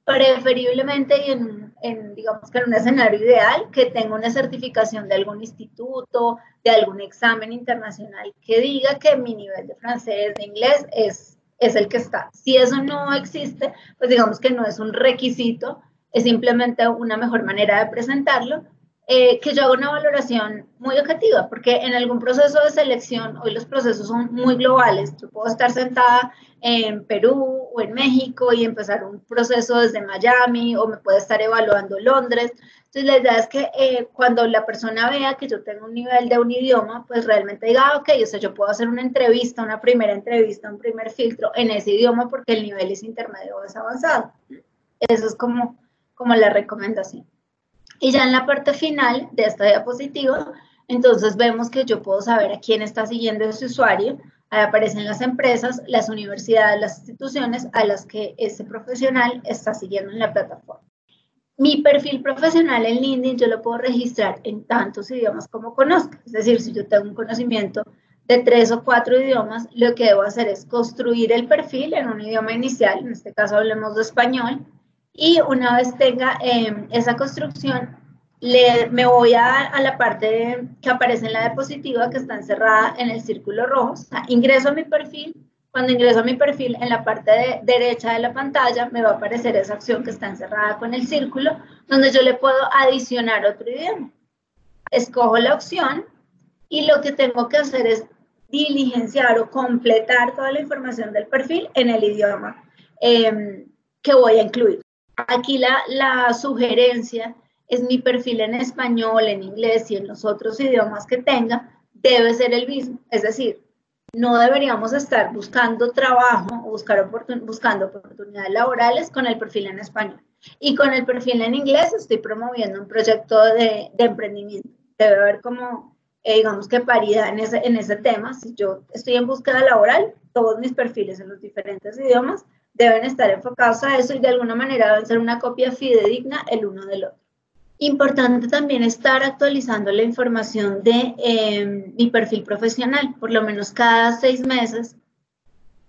preferiblemente y en, en, digamos que en un escenario ideal, que tenga una certificación de algún instituto, de algún examen internacional que diga que mi nivel de francés, de inglés es, es el que está. Si eso no existe, pues digamos que no es un requisito, es simplemente una mejor manera de presentarlo eh, que yo hago una valoración muy objetiva, porque en algún proceso de selección, hoy los procesos son muy globales, yo puedo estar sentada en Perú o en México y empezar un proceso desde Miami o me puede estar evaluando Londres. Entonces la idea es que eh, cuando la persona vea que yo tengo un nivel de un idioma, pues realmente diga, ah, ok, o sea, yo puedo hacer una entrevista, una primera entrevista, un primer filtro en ese idioma porque el nivel es intermedio o es avanzado. Eso es como, como la recomendación. Y ya en la parte final de esta diapositiva, entonces vemos que yo puedo saber a quién está siguiendo ese usuario. Ahí aparecen las empresas, las universidades, las instituciones a las que ese profesional está siguiendo en la plataforma. Mi perfil profesional en LinkedIn yo lo puedo registrar en tantos idiomas como conozca. Es decir, si yo tengo un conocimiento de tres o cuatro idiomas, lo que debo hacer es construir el perfil en un idioma inicial, en este caso hablemos de español, y una vez tenga em, esa construcción, le, me voy a, a, la parte que aparece en la diapositiva que está encerrada en el círculo rojo. ingreso a mi perfil. Cuando ingreso a mi perfil, en la parte de, derecha de la pantalla me va a aparecer esa opción que está encerrada con el círculo, donde yo le puedo adicionar otro idioma. Escojo la opción y lo que tengo que hacer es diligenciar o completar toda la información del perfil en el idioma eh, que voy a incluir. Aquí la, la sugerencia es mi perfil en español, en inglés y en los otros idiomas que tenga, debe ser el mismo. Es decir, no deberíamos estar buscando trabajo o buscar buscando oportunidades laborales con el perfil en español. Y con el perfil en inglés estoy promoviendo un proyecto de, de emprendimiento. Debe haber como, eh, digamos que paridad en ese, en ese tema. Si yo estoy en búsqueda laboral, todos mis perfiles en los diferentes idiomas deben estar enfocados a eso y de alguna manera deben ser una copia fidedigna el uno del otro. Importante también estar actualizando la información de em, mi perfil profesional, por lo menos cada seis meses,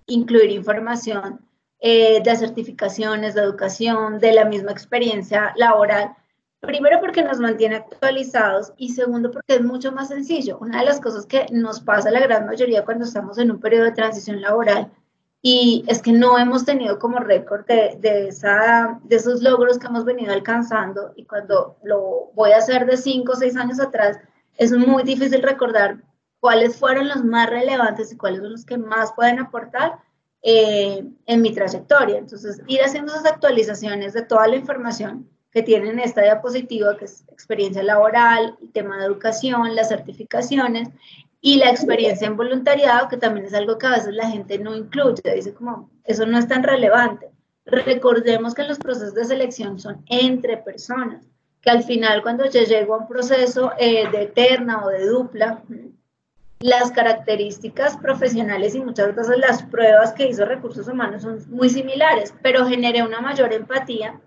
incluir información eh, de certificaciones, de educación, de la misma experiencia laboral. Primero porque nos mantiene actualizados y segundo porque es mucho más sencillo. Una de las cosas que nos pasa la gran mayoría cuando estamos en un periodo de transición laboral y es que no hemos tenido como récord de, de, de esos logros que hemos venido alcanzando y cuando lo voy a hacer de cinco o seis años atrás, es muy difícil recordar cuáles fueron los más relevantes y cuáles son los que más pueden aportar eh, en mi trayectoria. Entonces, ir haciendo esas actualizaciones de toda la información que tienen esta diapositiva, que es experiencia laboral, tema de educación, las certificaciones, y la experiencia en voluntariado, que también es algo que a veces la gente no incluye, dice como, eso no es tan relevante. Recordemos que los procesos de selección son entre personas, que al final cuando yo llego a un proceso eh, de eterna o de dupla, las características profesionales y muchas veces las pruebas que hizo recursos humanos son muy similares, pero generé una mayor empatía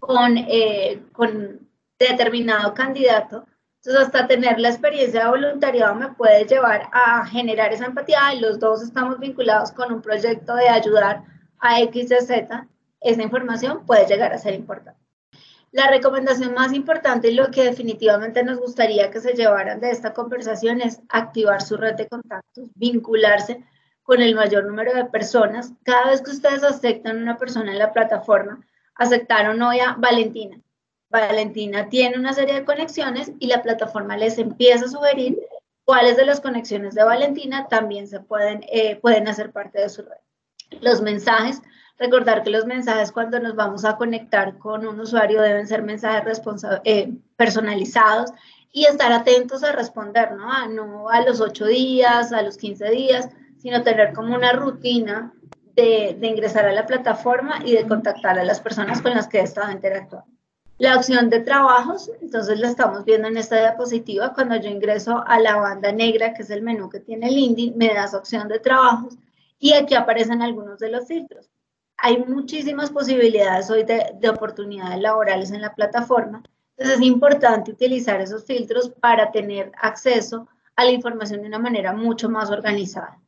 con, eh, con determinado candidato entonces, hasta tener la experiencia de voluntariado me puede llevar a generar esa empatía los dos estamos vinculados con un proyecto de ayudar a X Z. Esa información puede llegar a ser importante. La recomendación más importante y lo que definitivamente nos gustaría que se llevaran de esta conversación es activar su red de contactos, vincularse con el mayor número de personas. Cada vez que ustedes aceptan una persona en la plataforma, aceptaron hoy a Valentina. Valentina tiene una serie de conexiones y la plataforma les empieza a sugerir cuáles de las conexiones de Valentina también se pueden, eh, pueden hacer parte de su red. Los mensajes, recordar que los mensajes cuando nos vamos a conectar con un usuario deben ser mensajes eh, personalizados y estar atentos a responder, ¿no? A, no a los 8 días, a los 15 días, sino tener como una rutina de, de, ingresar a la plataforma y de contactar a las personas con las que estado interactuando. La opción de trabajos, entonces la estamos viendo en esta diapositiva, cuando yo ingreso a la banda negra, que es el menú que tiene LinkedIn, me das opción de trabajos y aquí aparecen algunos de los filtros. Hay muchísimas posibilidades hoy de, de oportunidades laborales en la plataforma, entonces es importante utilizar esos filtros para tener acceso a la información de una manera mucho más organizada.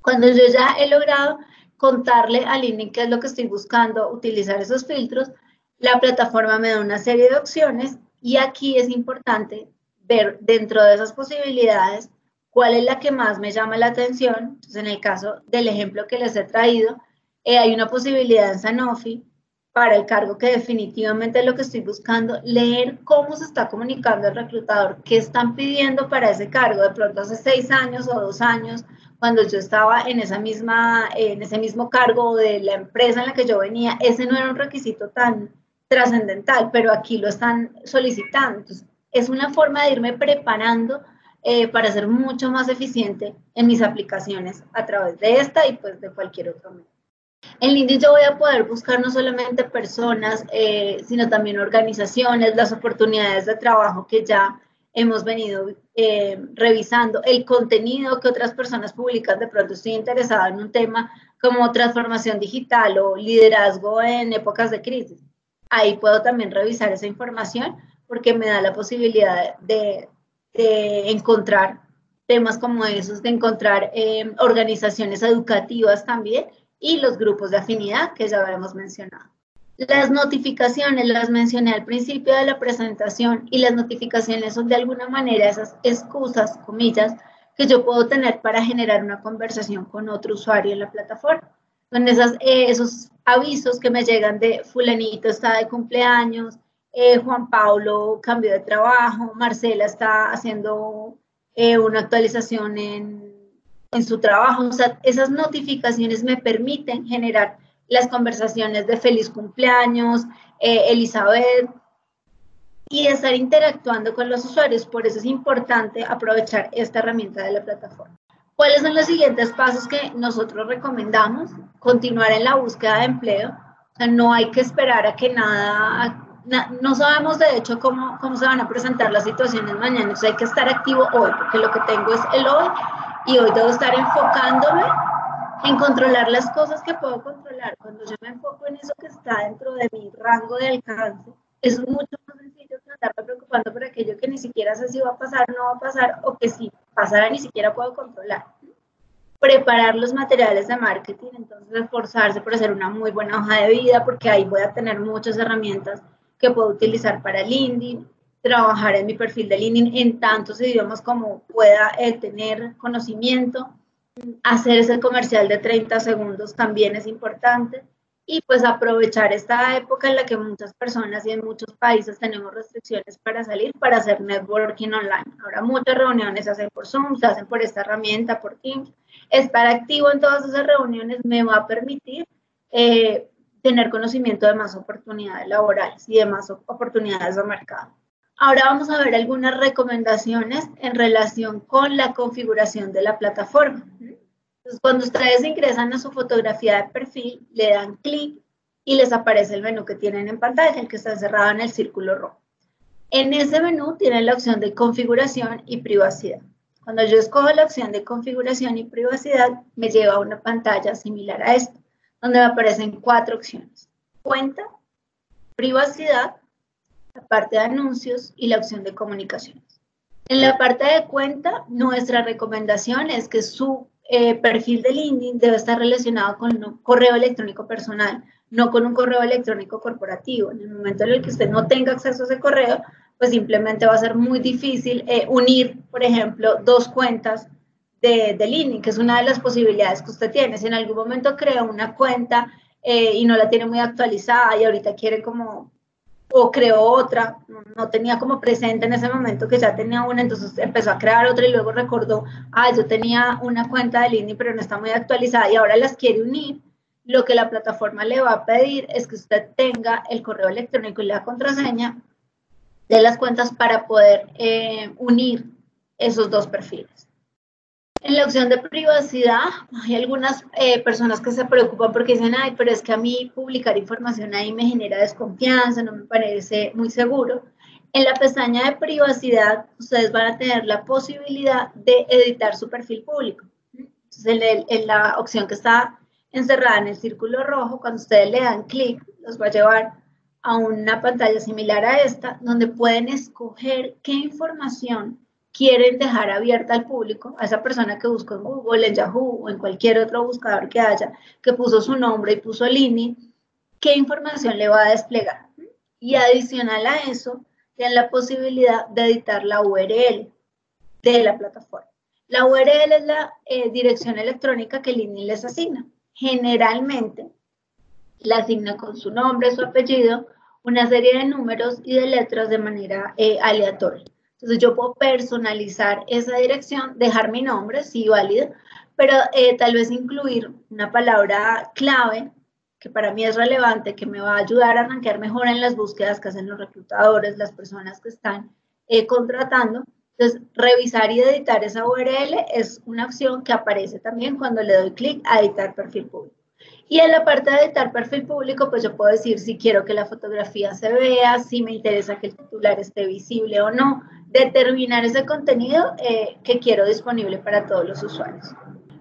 Cuando yo ya he logrado contarle a LinkedIn qué es lo que estoy buscando, utilizar esos filtros, la plataforma me da una serie de opciones y aquí es importante ver dentro de esas posibilidades cuál es la que más me llama la atención. Entonces, en el caso del ejemplo que les he traído, eh, hay una posibilidad en Sanofi para el cargo que definitivamente es lo que estoy buscando, leer cómo se está comunicando el reclutador, qué están pidiendo para ese cargo. De pronto hace seis años o dos años cuando yo estaba en, esa misma, en ese mismo cargo de la empresa en la que yo venía, ese no era un requisito tan trascendental, pero aquí lo están solicitando. Entonces, es una forma de irme preparando eh, para ser mucho más eficiente en mis aplicaciones a través de esta y pues de cualquier otro medio. En LinkedIn yo voy a poder buscar no solamente personas, eh, sino también organizaciones, las oportunidades de trabajo que ya hemos venido eh, revisando, el contenido que otras personas publican. De pronto estoy interesada en un tema como transformación digital o liderazgo en épocas de crisis. Ahí puedo también revisar esa información porque me da la posibilidad de, encontrar temas como esos, de encontrar eh, organizaciones educativas también y los grupos de afinidad que ya habíamos mencionado. Las notificaciones las mencioné al principio de la presentación y las notificaciones son de alguna manera esas excusas, comillas, que yo puedo tener para generar una conversación con otro usuario en la plataforma. Son esas, eh, esos avisos que me llegan de fulanito está de cumpleaños, eh, Juan Pablo cambió de trabajo, Marcela está haciendo eh, una actualización en, en su trabajo. O sea, esas notificaciones me permiten generar las conversaciones de feliz cumpleaños, eh, Elizabeth, y estar interactuando con los usuarios. Por eso es importante aprovechar esta herramienta de la plataforma. ¿Cuáles son los siguientes pasos que nosotros recomendamos? Continuar en la búsqueda de empleo. O sea, no hay que esperar a que nada, no sabemos de hecho cómo, cómo se van a presentar las situaciones mañana. Entonces hay que estar activo hoy, porque lo que tengo es el hoy y hoy debo estar enfocándome en controlar las cosas que puedo controlar. Cuando yo me enfoco en eso que está dentro de mi rango de alcance, es mucho más sencillo que andarme preocupando por aquello que ni siquiera sé si va a pasar, no va a pasar, o que si pasara ni siquiera puedo controlar. Preparar los materiales de marketing, entonces esforzarse por hacer una muy buena hoja de vida, porque ahí voy a tener muchas herramientas que puedo utilizar para LinkedIn, trabajar en mi perfil de LinkedIn en tantos idiomas como pueda tener conocimiento, hacer ese comercial de 30 segundos también es importante y pues aprovechar esta época en la que muchas personas y en muchos países tenemos restricciones para salir, para hacer networking online. Ahora muchas reuniones se hacen por Zoom, se hacen por esta herramienta, por Teams. Estar activo en todas esas reuniones me va a permitir eh, tener conocimiento de más oportunidades laborales y de más oportunidades de mercado. Ahora vamos a ver algunas recomendaciones en relación con la configuración de la plataforma. Entonces, cuando ustedes ingresan a su fotografía de perfil, le dan clic y les aparece el menú que tienen en pantalla, el que está cerrado en el círculo rojo. En ese menú tienen la opción de configuración y privacidad. Cuando yo escojo la opción de configuración y privacidad, me lleva a una pantalla similar a esta, donde me aparecen cuatro opciones. Cuenta, privacidad, la parte de anuncios y la opción de comunicaciones. En la parte de cuenta, nuestra recomendación es que su eh, perfil de LinkedIn debe estar relacionado con un correo electrónico personal, no con un correo electrónico corporativo. En el momento en el que usted no tenga acceso a ese correo, pues simplemente va a ser muy difícil eh, unir, por ejemplo, dos cuentas de, de LinkedIn, que es una de las posibilidades que usted tiene. Si en algún momento creó una cuenta eh, y no la tiene muy actualizada y ahorita quiere como, o creó otra, no tenía como presente en ese momento que ya tenía una, entonces empezó a crear otra y luego recordó, ah, yo tenía una cuenta de LinkedIn pero no está muy actualizada y ahora las quiere unir. Lo que la plataforma le va a pedir es que usted tenga el correo electrónico y la contraseña de las cuentas para poder eh, unir esos dos perfiles. En la opción de privacidad, hay algunas eh, personas que se preocupan porque dicen, ay, pero es que a mí publicar información ahí me genera desconfianza, no me parece muy seguro. En la pestaña de privacidad, ustedes van a tener la posibilidad de editar su perfil público. Entonces, en, en la opción que está encerrada en el círculo rojo, cuando ustedes le dan clic, los va a llevar a una pantalla similar a esta, donde pueden escoger qué información quieren dejar abierta al público, a esa persona que buscó en Google, en Yahoo o en cualquier otro buscador que haya, que puso su nombre y puso el INI, qué información le va a desplegar. Y adicional a eso, tienen la posibilidad de editar la URL de la plataforma. La URL es la eh, dirección electrónica que el INI les asigna. Generalmente la asigna con su nombre, su apellido, una serie de números y de letras de manera eh, aleatoria. Entonces yo puedo personalizar esa dirección, dejar mi nombre, sí, válido, pero eh, tal vez incluir una palabra clave que para mí es relevante, que me va a ayudar a arrancar mejor en las búsquedas que hacen los reclutadores, las personas que están eh, contratando. Entonces, revisar y editar esa URL es una opción que aparece también cuando le doy clic a editar perfil público. Y en la parte de editar perfil público, pues yo puedo decir si quiero que la fotografía se vea, si me interesa que el titular esté visible o no, determinar ese contenido eh, que quiero disponible para todos los usuarios.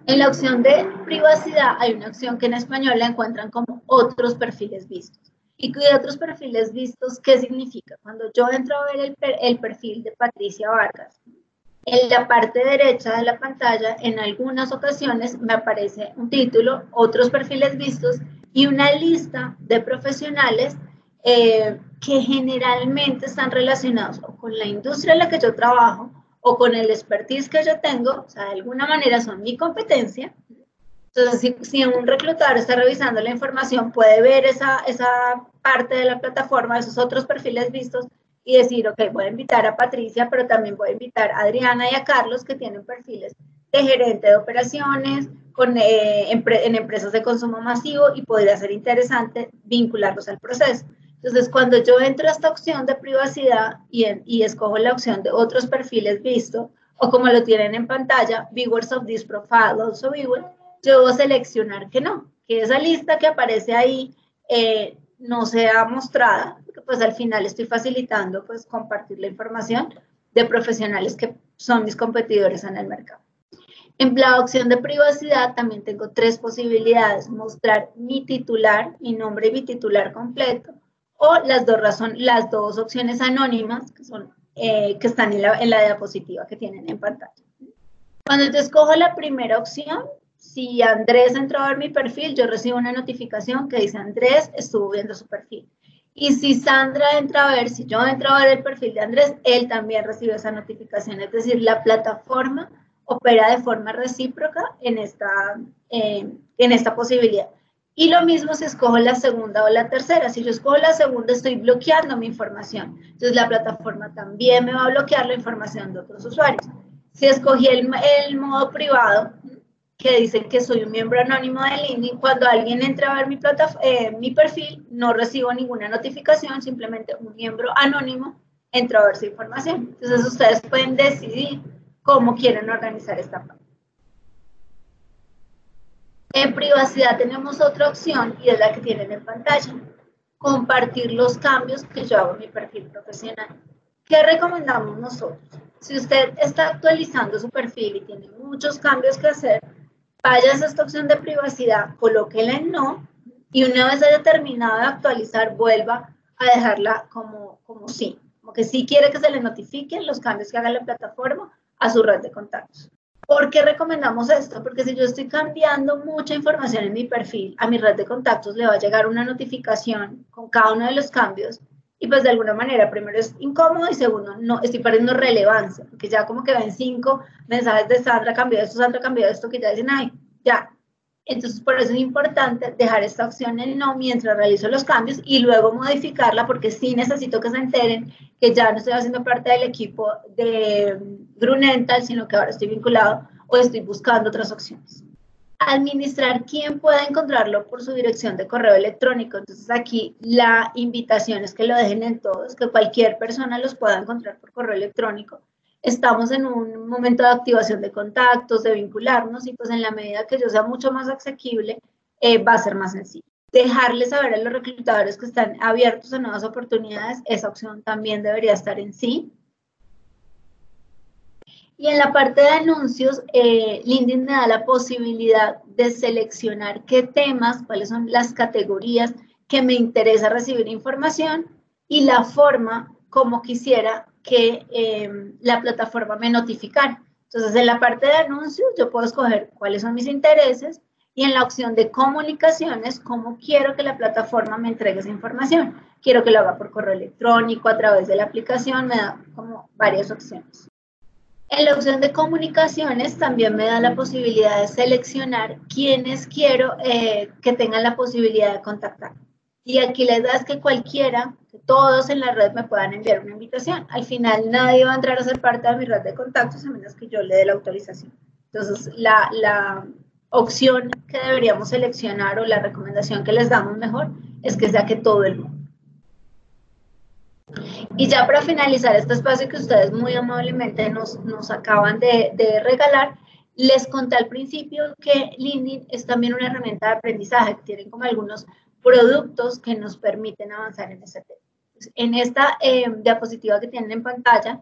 En la opción de privacidad hay una opción que en español la encuentran como otros perfiles vistos. ¿Y de otros perfiles vistos qué significa? Cuando yo entro a ver el, perfil de Patricia Vargas, en la parte derecha de la pantalla, en algunas ocasiones me aparece un título, otros perfiles vistos y una lista de profesionales eh, que generalmente están relacionados o con la industria en la que yo trabajo o con el expertise que yo tengo, o sea, de alguna manera son mi competencia. Entonces, si, un reclutador está revisando la información, puede ver esa, esa parte de la plataforma, esos otros perfiles vistos y decir, ok, voy a invitar a Patricia, pero también voy a invitar a Adriana y a Carlos que tienen perfiles de gerente de operaciones con, eh, en empresas de consumo masivo y podría ser interesante vincularlos al proceso. Entonces, cuando yo entro a esta opción de privacidad y, y escojo la opción de otros perfiles visto, o como lo tienen en pantalla, viewers of this profile also viewer, yo a seleccionar que no, que esa lista que aparece ahí eh, no sea mostrada, porque pues al final estoy facilitando pues compartir la información de profesionales que son mis competidores en el mercado. En la opción de privacidad también tengo tres posibilidades, mostrar mi titular, mi nombre y mi titular completo, o las dos, razón, las dos opciones anónimas que, son, eh, que están en la, en la diapositiva que tienen en pantalla. Cuando yo escojo la primera opción, si Andrés entró a ver mi perfil, yo recibo una notificación que dice Andrés estuvo viendo su perfil. Y si Sandra entra a ver, si yo entro a ver el perfil de Andrés, él también recibe esa notificación. Es decir, la plataforma opera de forma recíproca en esta, eh, en esta posibilidad. Y lo mismo si escojo la segunda o la tercera. Si yo escojo la segunda, estoy bloqueando mi información. Entonces, la plataforma también me va a bloquear la información de otros usuarios. Si escogí el, modo privado, que dice que soy un miembro anónimo de LinkedIn, cuando alguien entra a ver mi, eh, mi perfil, no recibo ninguna notificación, simplemente un miembro anónimo entra a ver su información. Entonces, ustedes pueden decidir cómo quieren organizar esta parte. En privacidad tenemos otra opción y es la que tienen en pantalla. Compartir los cambios que yo hago en mi perfil profesional. ¿Qué recomendamos nosotros? Si usted está actualizando su perfil y tiene muchos cambios que hacer, vaya a esta opción de privacidad, colóquela en no y una vez haya terminado de actualizar, vuelva a dejarla como, como sí, como que sí quiere que se le notifiquen los cambios que haga la plataforma a su red de contactos. ¿Por qué recomendamos esto? Porque si yo estoy cambiando mucha información en mi perfil, a mi red de contactos le va a llegar una notificación con cada uno de los cambios Y pues de alguna manera, primero es incómodo y segundo, no estoy perdiendo relevancia, porque ya como que ven cinco mensajes de Sandra cambió esto, Sandra cambió esto, que ya dicen, ay, ya. Entonces, por eso es importante dejar esta opción en no mientras realizo los cambios y luego modificarla, porque sí necesito que se enteren que ya no estoy haciendo parte del equipo de Grunental, sino que ahora estoy vinculado o estoy buscando otras opciones administrar quién pueda encontrarlo por su dirección de correo electrónico. Entonces aquí la invitación es que lo dejen en todos, que cualquier persona los pueda encontrar por correo electrónico. Estamos en un momento de activación de contactos, de vincularnos y pues en la medida que yo sea mucho más asequible, eh, va a ser más sencillo. Dejarles saber a los reclutadores que están abiertos a nuevas oportunidades, esa opción también debería estar en sí. Y en la parte de anuncios, eh, LinkedIn me da la posibilidad de seleccionar qué temas, cuáles son las categorías que me interesa recibir información y la forma como quisiera que em, la plataforma me notificara. Entonces, en la parte de anuncios, yo puedo escoger cuáles son mis intereses y en la opción de comunicaciones, cómo quiero que la plataforma me entregue esa información. Quiero que lo haga por correo electrónico, a través de la aplicación, me da como varias opciones. En la opción de comunicaciones también me da la posibilidad de seleccionar quienes quiero eh, que tengan la posibilidad de contactar. Y aquí la idea es que cualquiera, que todos en la red me puedan enviar una invitación. Al final nadie va a entrar a ser parte de mi red de contactos a menos que yo le dé la autorización. Entonces, la, la opción que deberíamos seleccionar o la recomendación que les damos mejor es que sea que todo el mundo. Y ya para finalizar este espacio que ustedes muy amablemente nos, nos acaban de, de, regalar, les conté al principio que LinkedIn es también una herramienta de aprendizaje, tienen como algunos productos que nos permiten avanzar en ese tema. En esta eh, diapositiva que tienen en pantalla,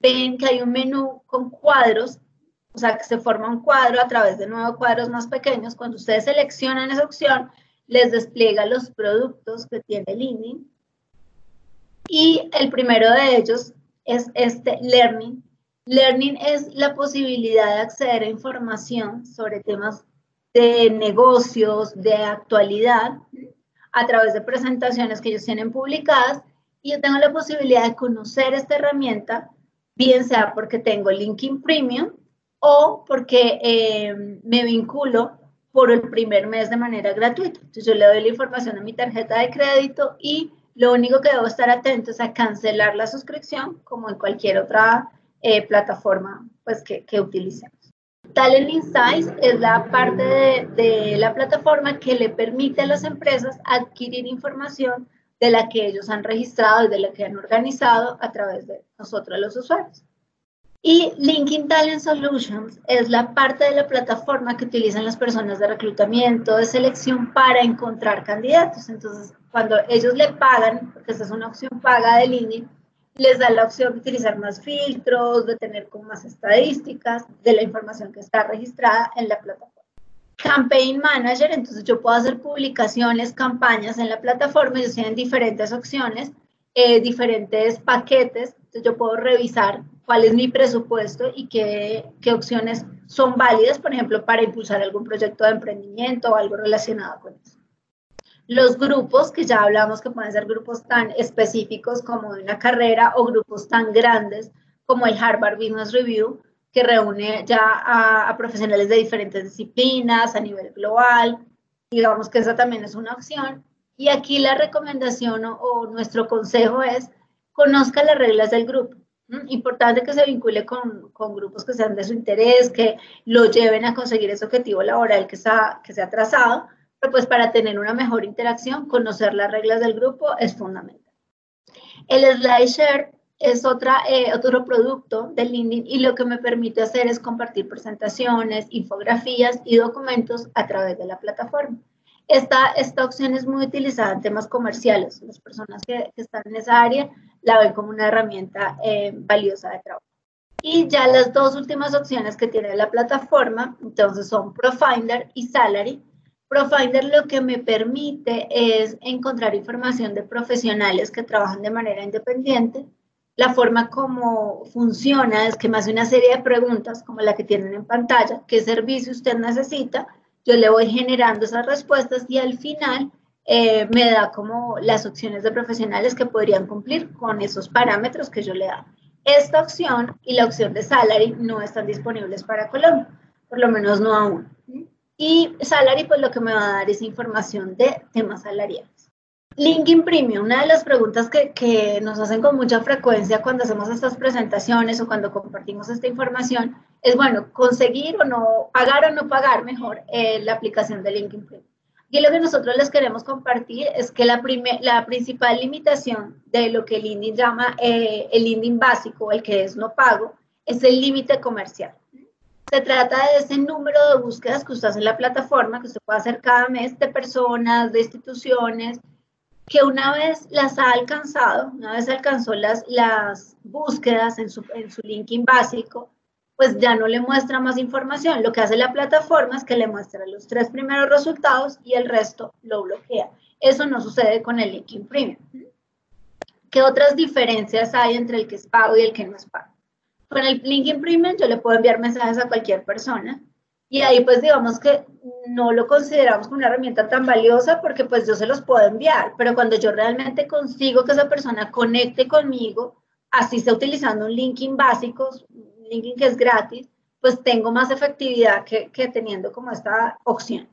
ven que hay un menú con cuadros, o sea, que se forma un cuadro a través de nuevos cuadros más pequeños. Cuando ustedes seleccionan esa opción, les despliega los productos que tiene LinkedIn y el primero de ellos es este Learning. Learning es la posibilidad de acceder a información sobre temas de negocios, de actualidad, a través de presentaciones que ellos tienen publicadas. Y yo tengo la posibilidad de conocer esta herramienta, bien sea porque tengo LinkedIn Premium o porque eh, me vinculo por el primer mes de manera gratuita. Entonces yo le doy la información a mi tarjeta de crédito y lo único que debo estar atento es a cancelar la suscripción, como en cualquier otra eh, plataforma pues, que, que utilicemos. Talent Insights es la parte de, la plataforma que le permite a las empresas adquirir información de la que ellos han registrado y de la que han organizado a través de nosotros los usuarios. Y LinkedIn Talent Solutions es la parte de la plataforma que utilizan las personas de reclutamiento, de selección para encontrar candidatos. Entonces, cuando ellos le pagan, porque esta es una opción paga de LinkedIn, les da la opción de utilizar más filtros, de tener como más estadísticas de la información que está registrada en la plataforma. Campaign Manager, entonces yo puedo hacer publicaciones, campañas en la plataforma, ellos tienen diferentes opciones, eh, diferentes paquetes, entonces yo puedo revisar cuál es mi presupuesto y qué, qué opciones son válidas, por ejemplo, para impulsar algún proyecto de emprendimiento o algo relacionado con eso. Los grupos, que ya hablamos que pueden ser grupos tan específicos como una carrera o grupos tan grandes como el Harvard Business Review, que reúne ya a, profesionales de diferentes disciplinas a nivel global. Digamos que esa también es una opción. Y aquí la recomendación o, nuestro consejo es conozca las reglas del grupo. Importante que se vincule con, con, grupos que sean de su interés, que lo lleven a conseguir ese objetivo laboral que, está, que se ha trazado, pero pues para tener una mejor interacción, conocer las reglas del grupo es fundamental. El SlideShare es otra, eh, otro producto de LinkedIn y lo que me permite hacer es compartir presentaciones, infografías y documentos a través de la plataforma. Esta, esta opción es muy utilizada en temas comerciales. Las personas que, que están en esa área la ven como una herramienta eh, valiosa de trabajo. Y ya las dos últimas opciones que tiene la plataforma, entonces son Profinder y Salary. Profinder lo que me permite es encontrar información de profesionales que trabajan de manera independiente. La forma como funciona es que me hace una serie de preguntas como la que tienen en pantalla, qué servicio usted necesita, yo le voy generando esas respuestas y al final eh, me da como las opciones de profesionales que podrían cumplir con esos parámetros que yo le da. Esta opción y la opción de salary no están disponibles para Colombia, por lo menos no aún. Y salary, pues lo que me va a dar es información de temas salariales. LinkedIn Premium, una de las preguntas que, que, nos hacen con mucha frecuencia cuando hacemos estas presentaciones o cuando compartimos esta información es, bueno, conseguir o no, pagar o no pagar mejor eh, la aplicación de LinkedIn Premium. Y lo que nosotros les queremos compartir es que la, la principal limitación de lo que LinkedIn llama eh, el LinkedIn básico, el que es no pago, es el límite comercial. Se trata de ese número de búsquedas que usted hace en la plataforma, que usted puede hacer cada mes de personas, de instituciones, que una vez las ha alcanzado, una vez alcanzó las, las búsquedas en su, en su LinkedIn básico, pues ya no le muestra más información. Lo que hace la plataforma es que le muestra los tres primeros resultados y el resto lo bloquea. Eso no sucede con el LinkedIn Premium. ¿Qué otras diferencias hay entre el que es pago y el que no es pago? Con el LinkedIn Premium yo le puedo enviar mensajes a cualquier persona y ahí pues digamos que no lo consideramos como una herramienta tan valiosa porque pues yo se los puedo enviar, pero cuando yo realmente consigo que esa persona conecte conmigo, así sea utilizando un LinkedIn básico, un LinkedIn que es gratis, pues tengo más efectividad que, que teniendo como esta opción.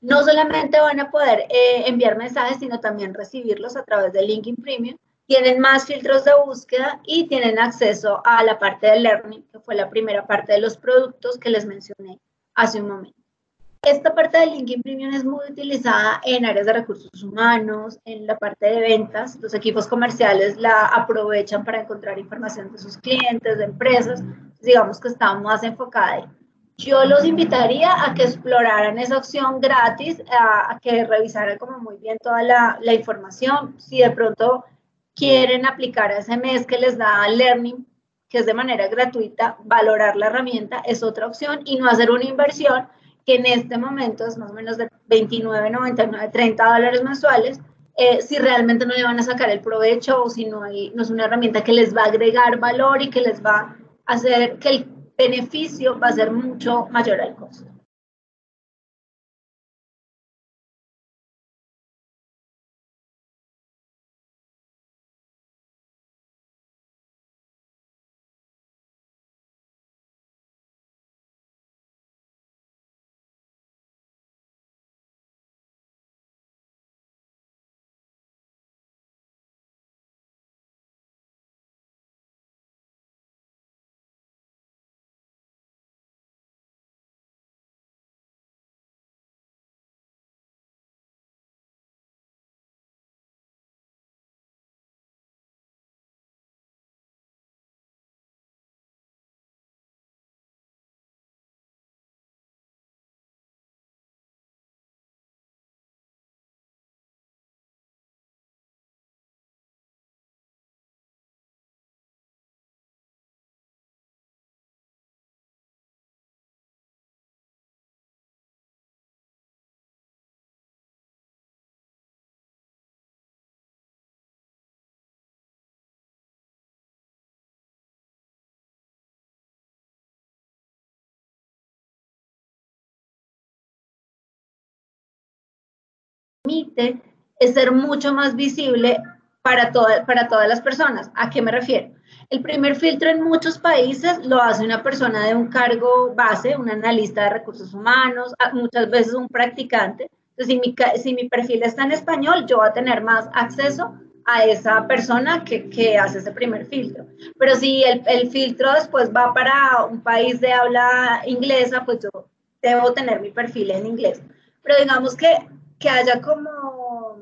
No solamente van a poder eh, enviar mensajes, sino también recibirlos a través de LinkedIn Premium. Tienen más filtros de búsqueda y tienen acceso a la parte de Learning, que fue la primera parte de los productos que les mencioné hace un momento. Esta parte del LinkedIn Premium es muy utilizada en áreas de recursos humanos, en la parte de ventas. Los equipos comerciales la aprovechan para encontrar información de sus clientes, de empresas. Digamos que está más enfocada ahí. Yo los invitaría a que exploraran esa opción gratis, a, que revisaran como muy bien toda la, la información. Si de pronto quieren aplicar a ese mes que les da Learning, que es de manera gratuita, valorar la herramienta es otra opción y no hacer una inversión que en este momento es más o menos de 29, 99, 30 dólares mensuales, eh, si realmente no le van a sacar el provecho o si no, hay, no es una herramienta que les va a agregar valor y que les va a hacer que el beneficio va a ser mucho mayor al costo. Es ser mucho más visible para, para todas las personas. ¿A qué me refiero? El primer filtro en muchos países lo hace una persona de un cargo base, un analista de recursos humanos, muchas veces un practicante. Entonces, si mi, si mi perfil está en español, yo voy a tener más acceso a esa persona que, que hace ese primer filtro. Pero si el, el, filtro después va para un país de habla inglesa, pues yo debo tener mi perfil en inglés. Pero digamos que que haya como,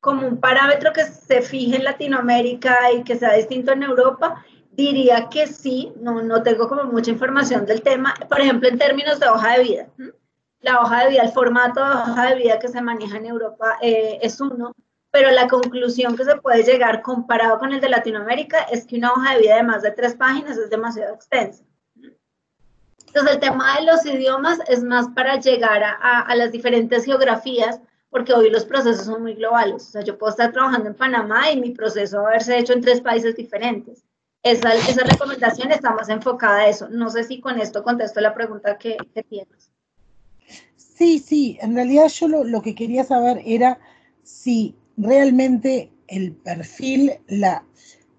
como un parámetro que se fije en Latinoamérica y que sea distinto en Europa, diría que sí, no, no tengo como mucha información del tema, por ejemplo, en términos de hoja de vida. La hoja de vida, el formato de hoja de vida que se maneja en Europa eh, es uno, pero la conclusión que se puede llegar comparado con el de Latinoamérica es que una hoja de vida de más de tres páginas es demasiado extensa. Entonces, el tema de los idiomas es más para llegar a, a, las diferentes geografías, porque hoy los procesos son muy globales. O sea, yo puedo estar trabajando en Panamá y mi proceso a haberse hecho en tres países diferentes. Esa, esa recomendación está más enfocada a eso. No sé si con esto contesto la pregunta que, que tienes. Sí, sí, en realidad yo lo, lo, que quería saber era si realmente el perfil, la,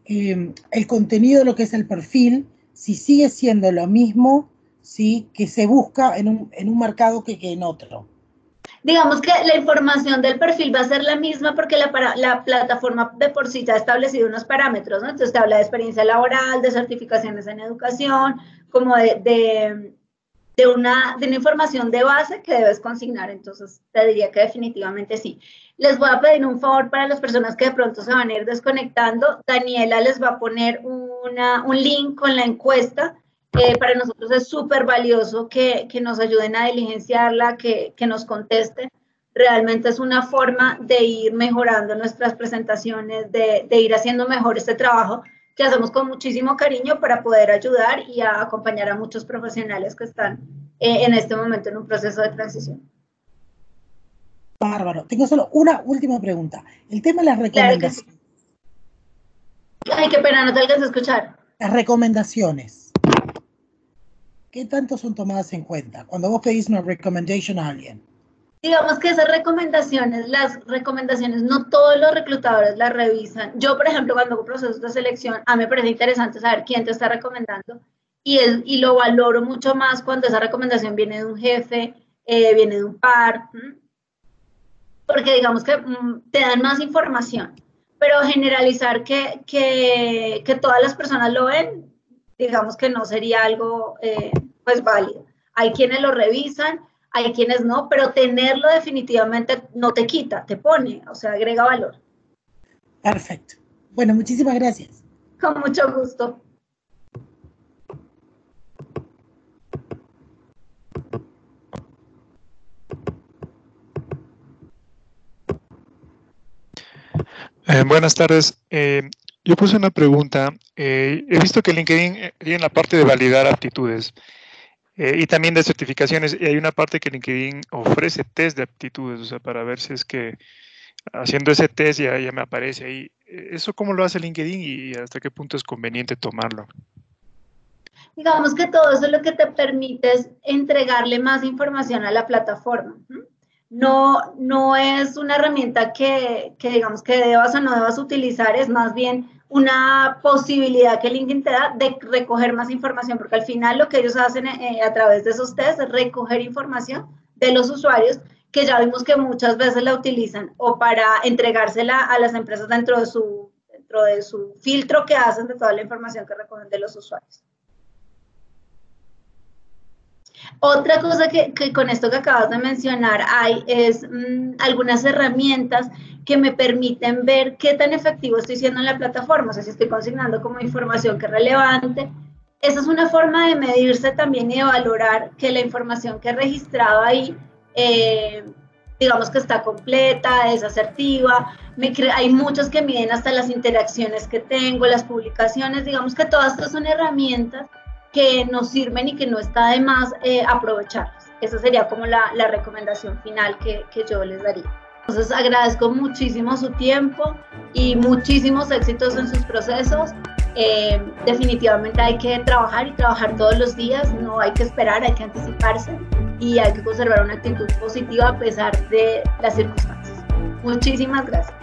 em, el contenido de lo que es el perfil, si sigue siendo lo mismo ¿sí? que se busca en un, en un mercado que, que en otro. Digamos que la información del perfil va a ser la misma porque la, la plataforma de por sí ya ha establecido unos parámetros, ¿no? Entonces te habla de experiencia laboral, de certificaciones en educación, como de, de, de, una, de una información de base que debes consignar. Entonces te diría que definitivamente sí. Les voy a pedir un favor para las personas que de pronto se van a ir desconectando. Daniela les va a poner una, un link con la encuesta para nosotros es súper valioso que, que, nos ayuden a diligenciarla, que, que, nos contesten. Realmente es una forma de ir mejorando nuestras presentaciones, de, de, ir haciendo mejor este trabajo que hacemos con muchísimo cariño para poder ayudar y acompañar a muchos profesionales que están eh, en este momento en un proceso de transición. Bárbaro. Tengo solo una última pregunta. El tema de las recomendaciones. Ay, qué pena, no te alcanzo a escuchar. Las recomendaciones. ¿Qué tanto son tomadas en cuenta cuando vos pedís una recommendation a alguien? Digamos que esas recomendaciones, las recomendaciones, no todos los reclutadores las revisan. Yo, por ejemplo, cuando hago procesos de selección, a mí me parece interesante saber quién te está recomendando y, y lo valoro mucho más cuando esa recomendación viene de un jefe, eh, viene de un par, porque digamos que mm, te dan más información. Pero generalizar que, que, que todas las personas lo ven, digamos que no sería algo eh, pues válido. Hay quienes lo revisan, hay quienes no, pero tenerlo definitivamente no te quita, te pone, o sea, agrega valor. Perfecto. Bueno, muchísimas gracias. Con mucho gusto. Eh, buenas tardes. Eh, yo puse una pregunta. Eh, he visto que LinkedIn en la parte de validar aptitudes. Eh, y también de certificaciones. Y hay una parte que LinkedIn ofrece test de aptitudes, o sea, para ver si es que haciendo ese test ya, ya me aparece ahí. ¿Eso cómo lo hace LinkedIn y hasta qué punto es conveniente tomarlo? Digamos que todo eso lo que te permite es entregarle más información a la plataforma. No, no es una herramienta que, que digamos que debas o no debas utilizar, es más bien una posibilidad que LinkedIn te da de recoger más información, porque al final lo que ellos hacen eh, a través de esos tests es recoger información de los usuarios que ya vimos que muchas veces la utilizan o para entregársela a las empresas dentro de su, dentro de su filtro que hacen de toda la información que recogen de los usuarios. Otra cosa que, con esto que acabas de mencionar hay es mm, algunas herramientas que me permiten ver qué tan efectivo estoy siendo en la plataforma, o sea, si estoy consignando como información que es relevante. Esa es una forma de medirse también y de valorar que la información que he registrado ahí, eh, digamos que está completa, es asertiva. Me hay muchos que miden hasta las interacciones que tengo, las publicaciones, digamos que todas estas son herramientas que nos sirven y que no está de más eh, aprovecharlas. Esa sería como la, la recomendación final que, que, yo les daría. Entonces agradezco muchísimo su tiempo y muchísimos éxitos en sus procesos. Eh, definitivamente hay que trabajar y trabajar todos los días, no hay que esperar, hay que anticiparse y hay que conservar una actitud positiva a pesar de las circunstancias. Muchísimas gracias.